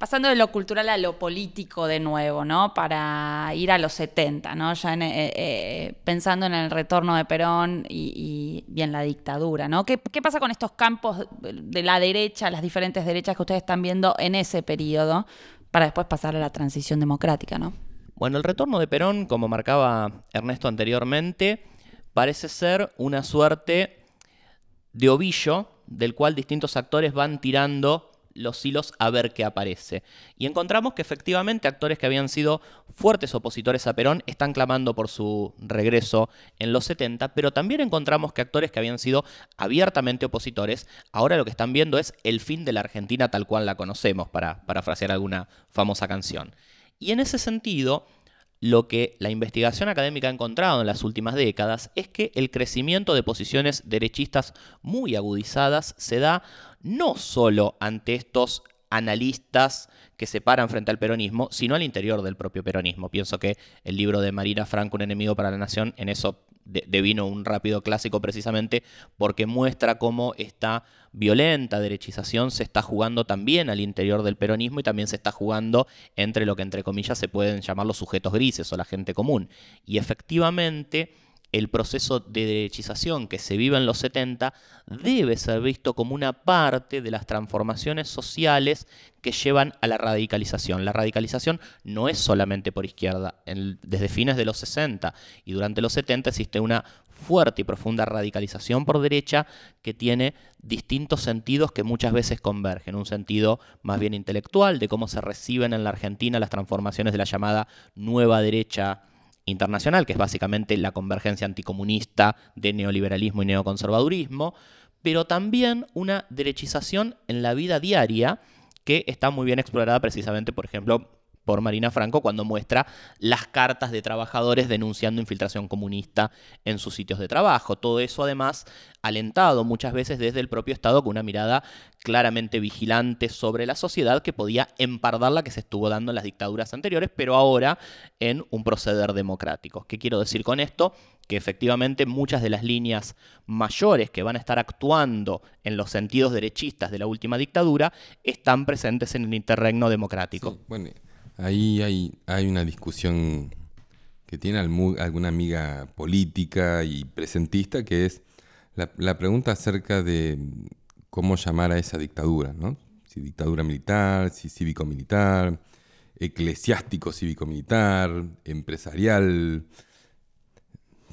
pasando de lo cultural a lo político de nuevo, ¿no? Para ir a los 70, ¿no? Ya eh, eh, pensando en el retorno de Perón y, en la dictadura, ¿no? ¿Qué, pasa con estos campos de la derecha, las diferentes derechas que ustedes están viendo en ese periodo, para después pasar a la transición democrática, ¿no? Bueno, el retorno de Perón, como marcaba Ernesto anteriormente, parece ser una suerte de ovillo del cual distintos actores van tirando los hilos a ver qué aparece. Y encontramos que efectivamente actores que habían sido fuertes opositores a Perón están clamando por su regreso en los 70, pero también encontramos que actores que habían sido abiertamente opositores, ahora lo que están viendo es el fin de la Argentina tal cual la conocemos, para parafrasear alguna famosa canción. Y en ese sentido, lo que la investigación académica ha encontrado en las últimas décadas es que el crecimiento de posiciones derechistas muy agudizadas se da no solo ante estos analistas que se paran frente al peronismo, sino al interior del propio peronismo. Pienso que el libro de Marina Franco, Un enemigo para la nación, en eso devino un rápido clásico precisamente porque muestra cómo esta violenta derechización se está jugando también al interior del peronismo y también se está jugando entre lo que entre comillas se pueden llamar los sujetos grises o la gente común. Y efectivamente el proceso de derechización que se vive en los 70 debe ser visto como una parte de las transformaciones sociales que llevan a la radicalización. La radicalización no es solamente por izquierda. desde fines de los 60 y durante los 70 existe una fuerte y profunda radicalización por derecha que tiene distintos sentidos que muchas veces convergen. Un sentido más bien intelectual de cómo se reciben en la Argentina las transformaciones de la llamada nueva derecha internacional, que es básicamente la convergencia anticomunista de neoliberalismo y neoconservadurismo, pero también una derechización en la vida diaria que está muy bien explorada precisamente, por ejemplo, Marina Franco cuando muestra las cartas de trabajadores denunciando infiltración comunista en sus sitios de trabajo. Todo eso además alentado muchas veces desde el propio Estado con una mirada claramente vigilante sobre la sociedad que podía empardar la que se estuvo dando en las dictaduras anteriores, pero ahora en un proceder democrático. ¿Qué quiero decir con esto? que efectivamente muchas de las líneas mayores que van a estar actuando en los sentidos derechistas de la última dictadura están presentes en el interregno democrático. bueno, Ahí hay, hay una discusión que tiene alguna amiga política y presentista, que es la, pregunta acerca de cómo llamar a esa dictadura, ¿no? Si dictadura militar, si cívico-militar, eclesiástico cívico-militar, empresarial,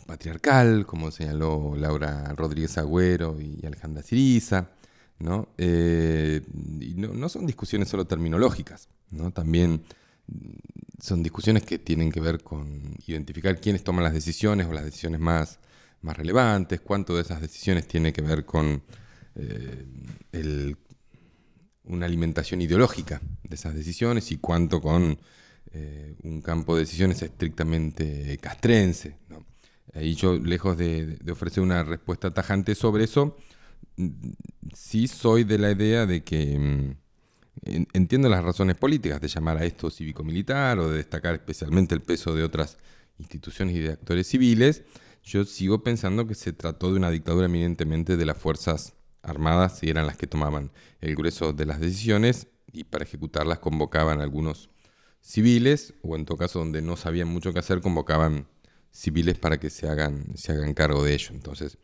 patriarcal, como señaló Laura Rodríguez Agüero y Alejandra Siriza, ¿no? Eh, y no, son discusiones solo terminológicas, ¿no? También son discusiones que tienen que ver con identificar quiénes toman las decisiones o las decisiones más, más relevantes, cuánto de esas decisiones tiene que ver con eh, una alimentación ideológica de esas decisiones y cuánto con eh, un campo de decisiones estrictamente castrense. Ahí yo, lejos de, de, ofrecer una respuesta tajante sobre eso, mm, sí soy de la idea de que mm, Entiendo las razones políticas de llamar a esto cívico-militar o de destacar especialmente el peso de otras instituciones y de actores civiles. Yo sigo pensando que se trató de una dictadura eminentemente de las Fuerzas Armadas y eran las que tomaban el grueso de las decisiones y para ejecutarlas convocaban algunos civiles o en todo caso donde no sabían mucho qué hacer convocaban civiles para que se hagan, se hagan cargo de ello. Entonces,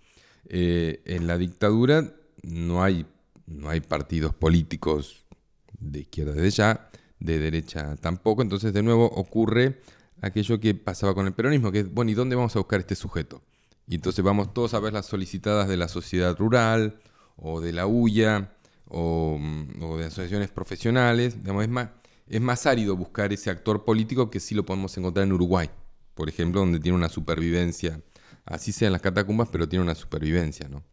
eh, en la dictadura no hay, no hay partidos políticos de izquierda desde ya, de derecha tampoco. Entonces, de nuevo, ocurre aquello que pasaba con el peronismo, que es, bueno, ¿y dónde vamos a buscar este sujeto? Y entonces vamos todos a ver las solicitadas de la sociedad rural, o de la UIA, o, de asociaciones profesionales. es, más, es más árido buscar ese actor político que sí lo podemos encontrar en Uruguay, por ejemplo, donde tiene una supervivencia, así sean las catacumbas, pero tiene una supervivencia, ¿no?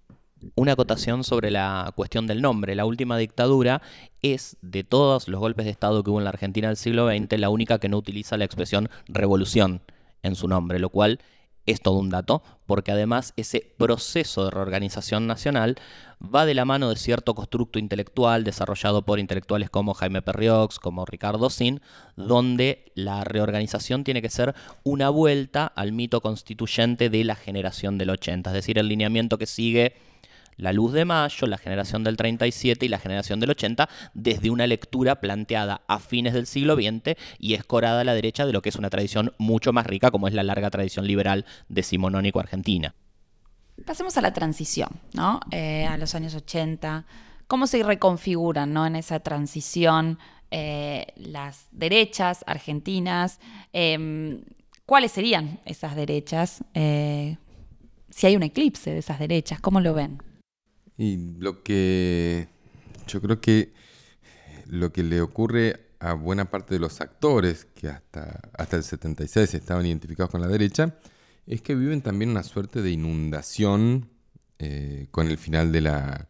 Una acotación sobre la cuestión del nombre. La última dictadura es, de todos los golpes de Estado que hubo en la Argentina del siglo XX, la única que no utiliza la expresión revolución en su nombre, lo cual es todo un dato, porque además ese proceso de reorganización nacional va de la mano de cierto constructo intelectual desarrollado por intelectuales como Jaime Perriox, como Ricardo Sin, donde la reorganización tiene que ser una vuelta al mito constituyente de la generación del 80, es decir, el lineamiento que sigue la luz de mayo, la generación del 37 y la generación del 80 desde una lectura planteada a fines del siglo XX y escorada a la derecha de lo que es una tradición mucho más rica como es la larga tradición liberal decimonónico argentina. Pasemos a la transición, ¿no? Eh, a los años 80. ¿Cómo se reconfiguran ¿no? en esa transición eh, las derechas argentinas? Em, ¿Cuáles serían esas derechas? Eh, si hay un eclipse de esas derechas, ¿cómo lo ven? Y lo que yo creo que lo que le ocurre a buena parte de los actores que hasta, hasta el 76 estaban identificados con la derecha, es que viven también una suerte de inundación eh, con el final de la,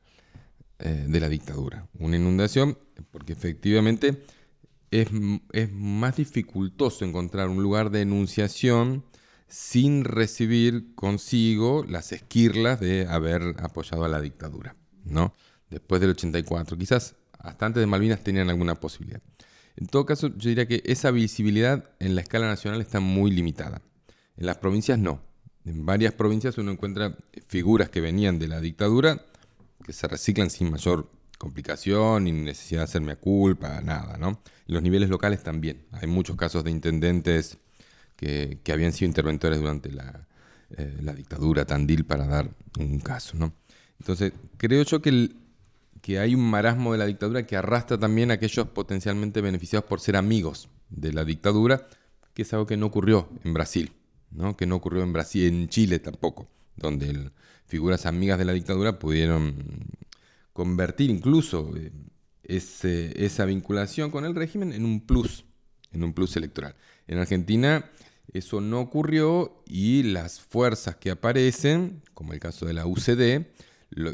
eh, de la dictadura. Una inundación porque efectivamente es, es más dificultoso encontrar un lugar de enunciación sin recibir consigo las esquirlas de haber apoyado a la dictadura, ¿no? Después del 84. Quizás hasta antes de Malvinas tenían alguna posibilidad. En todo caso, yo diría que esa visibilidad en la escala nacional está muy limitada. En las provincias no. En varias provincias uno encuentra figuras que venían de la dictadura que se reciclan sin mayor complicación ni necesidad de hacerme culpa, nada, ¿no? En los niveles locales también. Hay muchos casos de intendentes que, habían sido interventores durante la, eh, la dictadura Tandil, para dar un caso. ¿no? Entonces, creo yo que, que hay un marasmo de la dictadura que arrastra también a aquellos potencialmente beneficiados por ser amigos de la dictadura, que es algo que no ocurrió en Brasil, ¿no? que no ocurrió en Brasil, en Chile tampoco, donde figuras amigas de la dictadura pudieron convertir incluso eh, ese- esa vinculación con el régimen en un plus, en un plus electoral. En Argentina eso no ocurrió y las fuerzas que aparecen, como el caso de la UCD,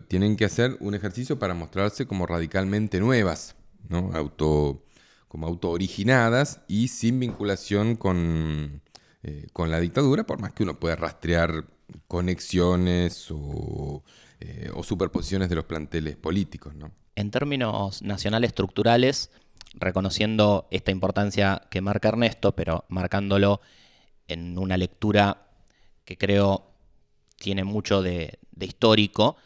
tienen que hacer un ejercicio para mostrarse como radicalmente nuevas, ¿no? Auto, como autooriginadas y sin vinculación con, eh, con la dictadura, por más que uno pueda rastrear conexiones o, eh, o superposiciones de los planteles políticos. ¿no? En términos nacionales estructurales, reconociendo esta importancia que marca Ernesto, pero marcándolo en una lectura que creo tiene mucho de, histórico,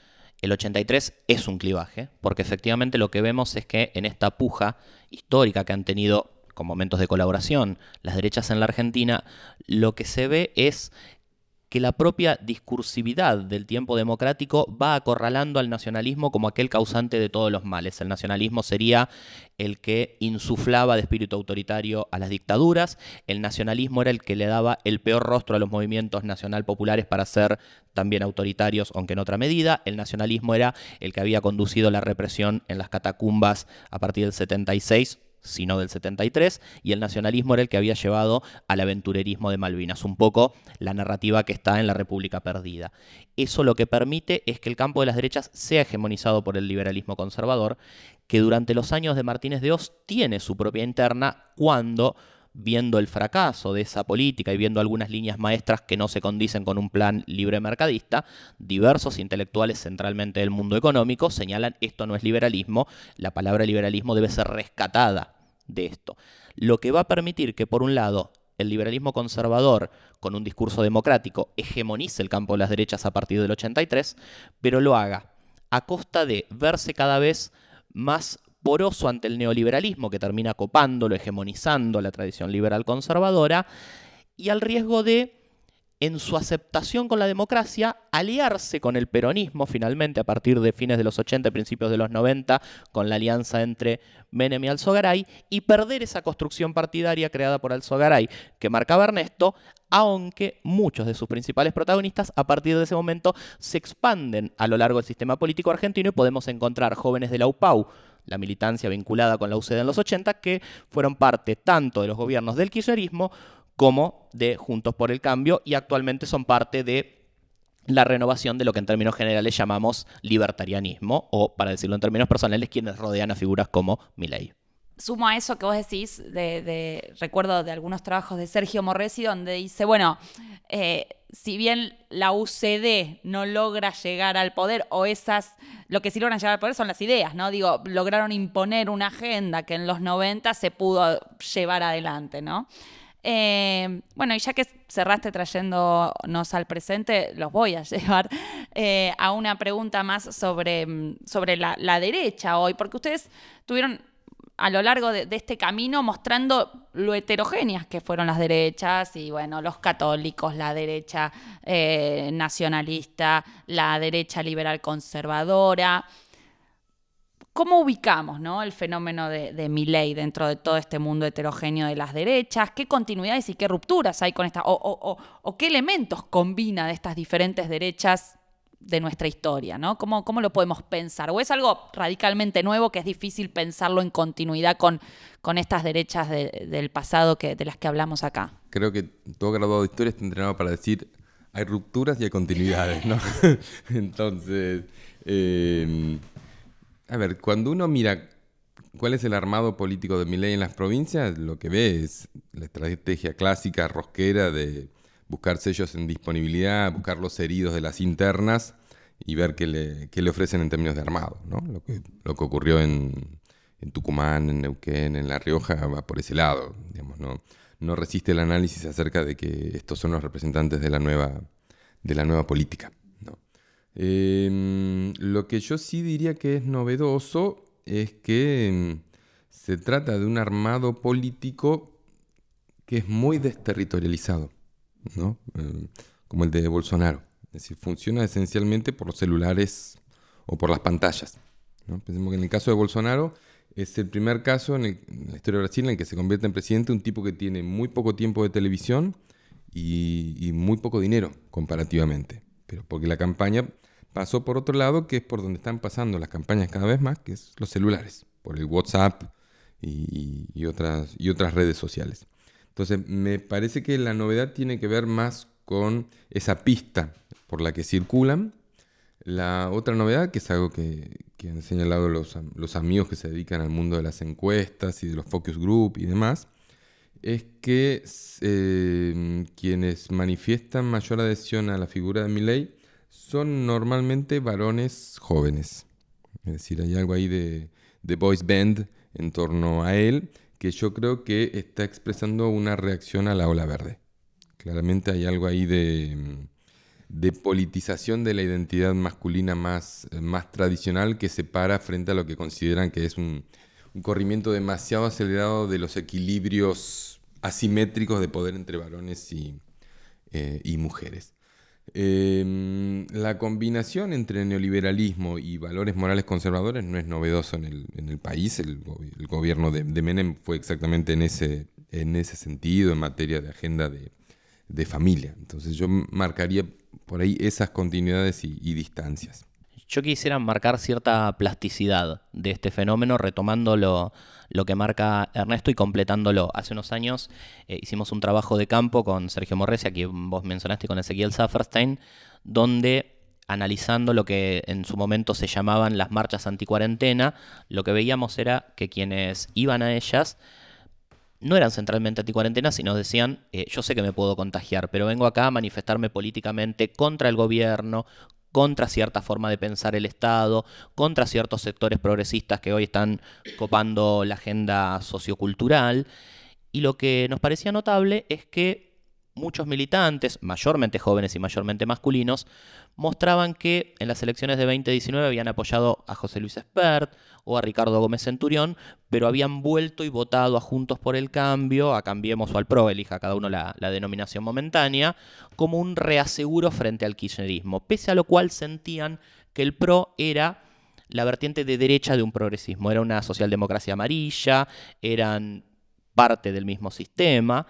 el 83 es un clivaje, porque efectivamente lo que vemos es que en esta puja histórica que han tenido con momentos de colaboración las derechas en la Argentina, lo que se ve es que la propia discursividad del tiempo democrático va acorralando al nacionalismo como aquel causante de todos los males. El nacionalismo sería el que insuflaba de espíritu autoritario a las dictaduras, el nacionalismo era el que le daba el peor rostro a los movimientos nacional populares para ser también autoritarios, aunque en otra medida, el nacionalismo era el que había conducido la represión en las catacumbas a partir del 76 sino del 73, y el nacionalismo era el que había llevado al aventurerismo de Malvinas, un poco la narrativa que está en la República Perdida. Eso lo que permite es que el campo de las derechas sea hegemonizado por el liberalismo conservador, que durante los años de Martínez de Oz tiene su propia interna cuando viendo el fracaso de esa política y viendo algunas líneas maestras que no se condicen con un plan libre mercadista, diversos intelectuales centralmente del mundo económico señalan esto no es liberalismo, la palabra liberalismo debe ser rescatada de esto. Lo que va a permitir que por un lado el liberalismo conservador con un discurso democrático hegemonice el campo de las derechas a partir del 83, pero lo haga a costa de verse cada vez más poroso ante el neoliberalismo que termina copándolo, hegemonizando la tradición liberal conservadora, y al riesgo de, en su aceptación con la democracia, aliarse con el peronismo finalmente a partir de fines de los 80 y principios de los 90, con la alianza entre Menem y Alzogaray, y perder esa construcción partidaria creada por Alzogaray que marcaba Ernesto, aunque muchos de sus principales protagonistas a partir de ese momento se expanden a lo largo del sistema político argentino y podemos encontrar jóvenes de la UPAU, la militancia vinculada con la UCD en los 80, que fueron parte tanto de los gobiernos del kirchnerismo como de Juntos por el Cambio y actualmente son parte de la renovación de lo que en términos generales llamamos libertarianismo o, para decirlo en términos personales, quienes rodean a figuras como Milei. Sumo a eso que vos decís, de, recuerdo de algunos trabajos de Sergio Morresi, donde dice, bueno, eh, si bien la UCD no logra llegar al poder, o esas, lo que sí logran llegar al poder son las ideas, ¿no? Digo, lograron imponer una agenda que en los 90 se pudo llevar adelante, ¿no? Eh, bueno, y ya que cerraste trayéndonos al presente, los voy a llevar eh, a una pregunta más sobre, mm, sobre la derecha hoy, porque ustedes tuvieron a lo largo de, este camino mostrando lo heterogéneas que fueron las derechas y bueno, los católicos, la derecha eh, nacionalista, la derecha liberal conservadora. ¿Cómo ubicamos ¿no? el fenómeno de, de Milley dentro de todo este mundo heterogéneo de las derechas? ¿Qué continuidades y qué rupturas hay con esta? O, o- o- o qué elementos combina de estas diferentes derechas de nuestra historia? ¿no? ¿Cómo, ¿Cómo lo podemos pensar? ¿O es algo radicalmente nuevo que es difícil pensarlo en continuidad con, con estas derechas de- del pasado que, de las que hablamos acá? Creo que todo graduado de historia está entrenado para decir hay rupturas y hay continuidades, ¿no? Entonces, eh, a ver, cuando uno mira cuál es el armado político de Milei en las provincias, lo que ve es la estrategia clásica rosquera de buscar sellos en disponibilidad, buscar los heridos de las internas y ver qué le, ofrecen en términos de armado, ¿no? Lo que, ocurrió en, Tucumán, en Neuquén, en La Rioja, va por ese lado, digamos, ¿no? No resiste el análisis acerca de que estos son los representantes de la nueva, de la nueva política, ¿no? Eh, lo que yo sí diría que es novedoso es que mm, se trata de un armado político que es muy desterritorializado, ¿no? Eh, como el de Bolsonaro. Es decir, funciona esencialmente por los celulares o por las pantallas. Pensemos que en el caso de Bolsonaro es el primer caso en, la historia de Brasil en el que se convierte en presidente un tipo que tiene muy poco tiempo de televisión y, muy poco dinero comparativamente. Pero porque la campaña pasó por otro lado, que es por donde están pasando las campañas cada vez más, que es los celulares, por el WhatsApp y, otras, y otras redes sociales. Entonces, me parece que la novedad tiene que ver más con esa pista por la que circulan. La otra novedad, que es algo que, han señalado los, amigos que se dedican al mundo de las encuestas y de los focus group y demás, es que eh, quienes manifiestan mayor adhesión a la figura de Milley son normalmente varones jóvenes. Es decir, hay algo ahí de, de band en torno a él que yo creo que está expresando una reacción a la ola verde. Claramente hay algo ahí de, de politización de la identidad masculina más, más tradicional que se para frente a lo que consideran que es un, un corrimiento demasiado acelerado de los equilibrios asimétricos de poder entre varones y, eh, y mujeres. Em, la combinación entre neoliberalismo y valores morales conservadores no es novedoso en el, en el país. El, gobierno de, Menem fue exactamente en ese, en ese sentido, en materia de agenda de, de familia. Entonces yo marcaría por ahí esas continuidades y distancias. Yo quisiera marcar cierta plasticidad de este fenómeno, retomando lo, que marca Ernesto y completándolo. Hace unos años eh, hicimos un trabajo de campo con Sergio Morresi, a quien vos mencionaste, con Ezequiel Safferstein, donde analizando lo que en su momento se llamaban las marchas anticuarentena, lo que veíamos era que quienes iban a ellas no eran centralmente anticuarentena, sino decían, eh, yo sé que me puedo contagiar, pero vengo acá a manifestarme políticamente contra el gobierno, contra cierta forma de pensar el Estado, contra ciertos sectores progresistas que hoy están copando la agenda sociocultural. Y lo que nos parecía notable es que muchos militantes, mayormente jóvenes y mayormente masculinos, mostraban que en las elecciones de 2019 habían apoyado a José Luis Espert o a Ricardo Gómez Centurión, pero habían vuelto y votado a Juntos por el Cambio, a Cambiemos o al PRO, elija cada uno la, la denominación momentánea, como un reaseguro frente al kirchnerismo, pese a lo cual sentían que el PRO era la vertiente de derecha de un progresismo, era una socialdemocracia amarilla, eran parte del mismo sistema,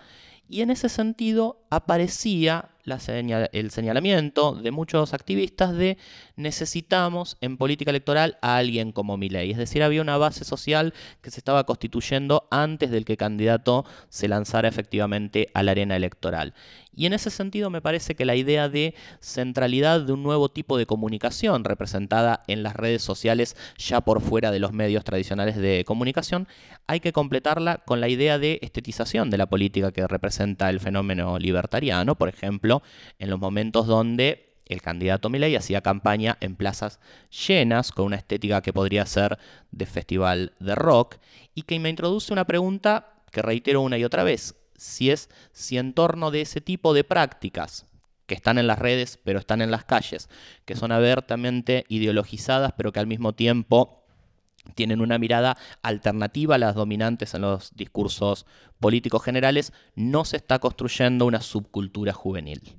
y en ese sentido aparecía el señalamiento de muchos activistas de necesitamos en política electoral a alguien como Milei. Es decir, había una base social que se estaba constituyendo antes del que el candidato se lanzara efectivamente a la arena electoral. Y en ese sentido me parece que la idea de centralidad de un nuevo tipo de comunicación representada en las redes sociales ya por fuera de los medios tradicionales de comunicación, hay que completarla con la idea de estetización de la política que representa el fenómeno libertariano, por ejemplo, en los momentos donde el candidato Milei hacía campaña en plazas llenas, con una estética que podría ser de festival de rock, y que me introduce una pregunta que reitero una y otra vez, si es si en torno de ese tipo de prácticas que están en las redes, pero están en las calles, que son abiertamente ideologizadas, pero que al mismo tiempo tienen una mirada alternativa a las dominantes en los discursos políticos generales, no se está construyendo una subcultura juvenil.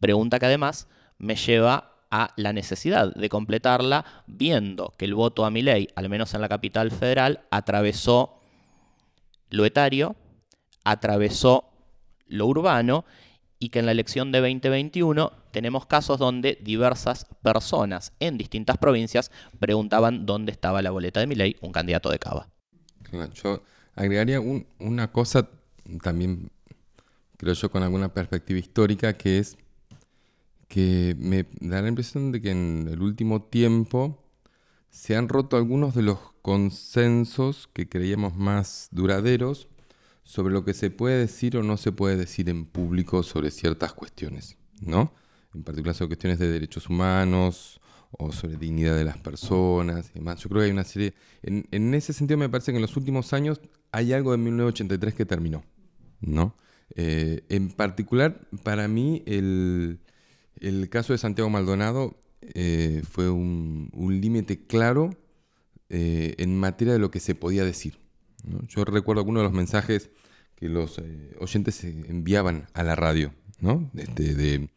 Pregunta que además me lleva a la necesidad de completarla viendo que el voto a mi ley, al menos en la capital federal, atravesó lo etario, atravesó lo urbano y que en la elección de 2021 tenemos casos donde diversas personas en distintas provincias preguntaban dónde estaba la boleta de Milei, un candidato de Cava. Yo agregaría una cosa también, creo yo, con alguna perspectiva histórica, que es que me da la impresión de que en el último tiempo se han roto algunos de los consensos que creíamos más duraderos sobre lo que se puede decir o no se puede decir en público sobre ciertas cuestiones, ¿no? En particular sobre cuestiones de derechos humanos o sobre dignidad de las personas y demás. Yo creo que hay una serie... En, ese sentido me parece que en los últimos años hay algo de 1983 que terminó, ¿no? Eh, en particular, para mí, el, caso de Santiago Maldonado eh, fue un, límite claro eh, en materia de lo que se podía decir. Yo recuerdo algunos de los mensajes que los eh, oyentes enviaban a la radio, ¿no? Este, de,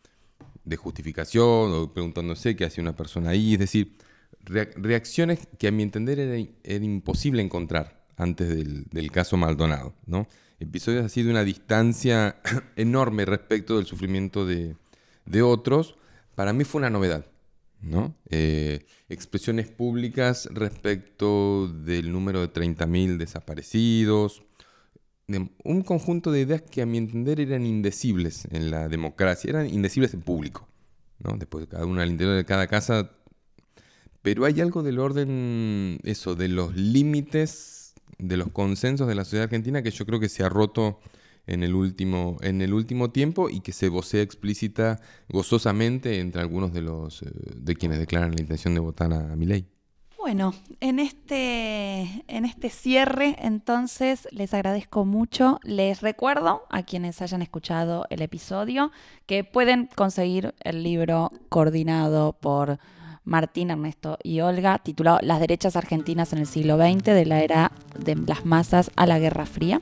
justificación o preguntándose qué hacía una persona ahí. Es decir, rea- reacciones que a mi entender era, imposible encontrar antes del, del caso Maldonado. ¿no? Episodios así de una distancia enorme respecto del sufrimiento de, de otros, para mí fue una novedad. ¿No? Eh, expresiones públicas respecto del número de 30.000 desaparecidos, de- un conjunto de ideas que a mi entender eran indecibles en la democracia, eran indecibles en público. ¿no? Después cada uno al interior de cada casa. Pero hay algo del orden, eso, de los límites, de los consensos de la sociedad argentina que yo creo que se ha roto en el último, en el último tiempo y que se vocea explícita gozosamente entre algunos de los eh, de quienes declaran la intención de votar a, Milei. Bueno, en este, en este cierre, entonces, les agradezco mucho. Les recuerdo a quienes hayan escuchado el episodio que pueden conseguir el libro coordinado por Martín, Ernesto y Olga, titulado Las derechas argentinas en el siglo XX, de la era de las masas a la Guerra Fría.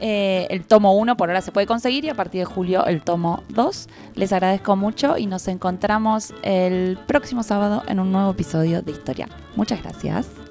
Eh, el tomo 1 por ahora se puede conseguir y a partir de julio el tomo 2. Les agradezco mucho y nos encontramos el próximo sábado en un nuevo episodio de Historia. Muchas gracias.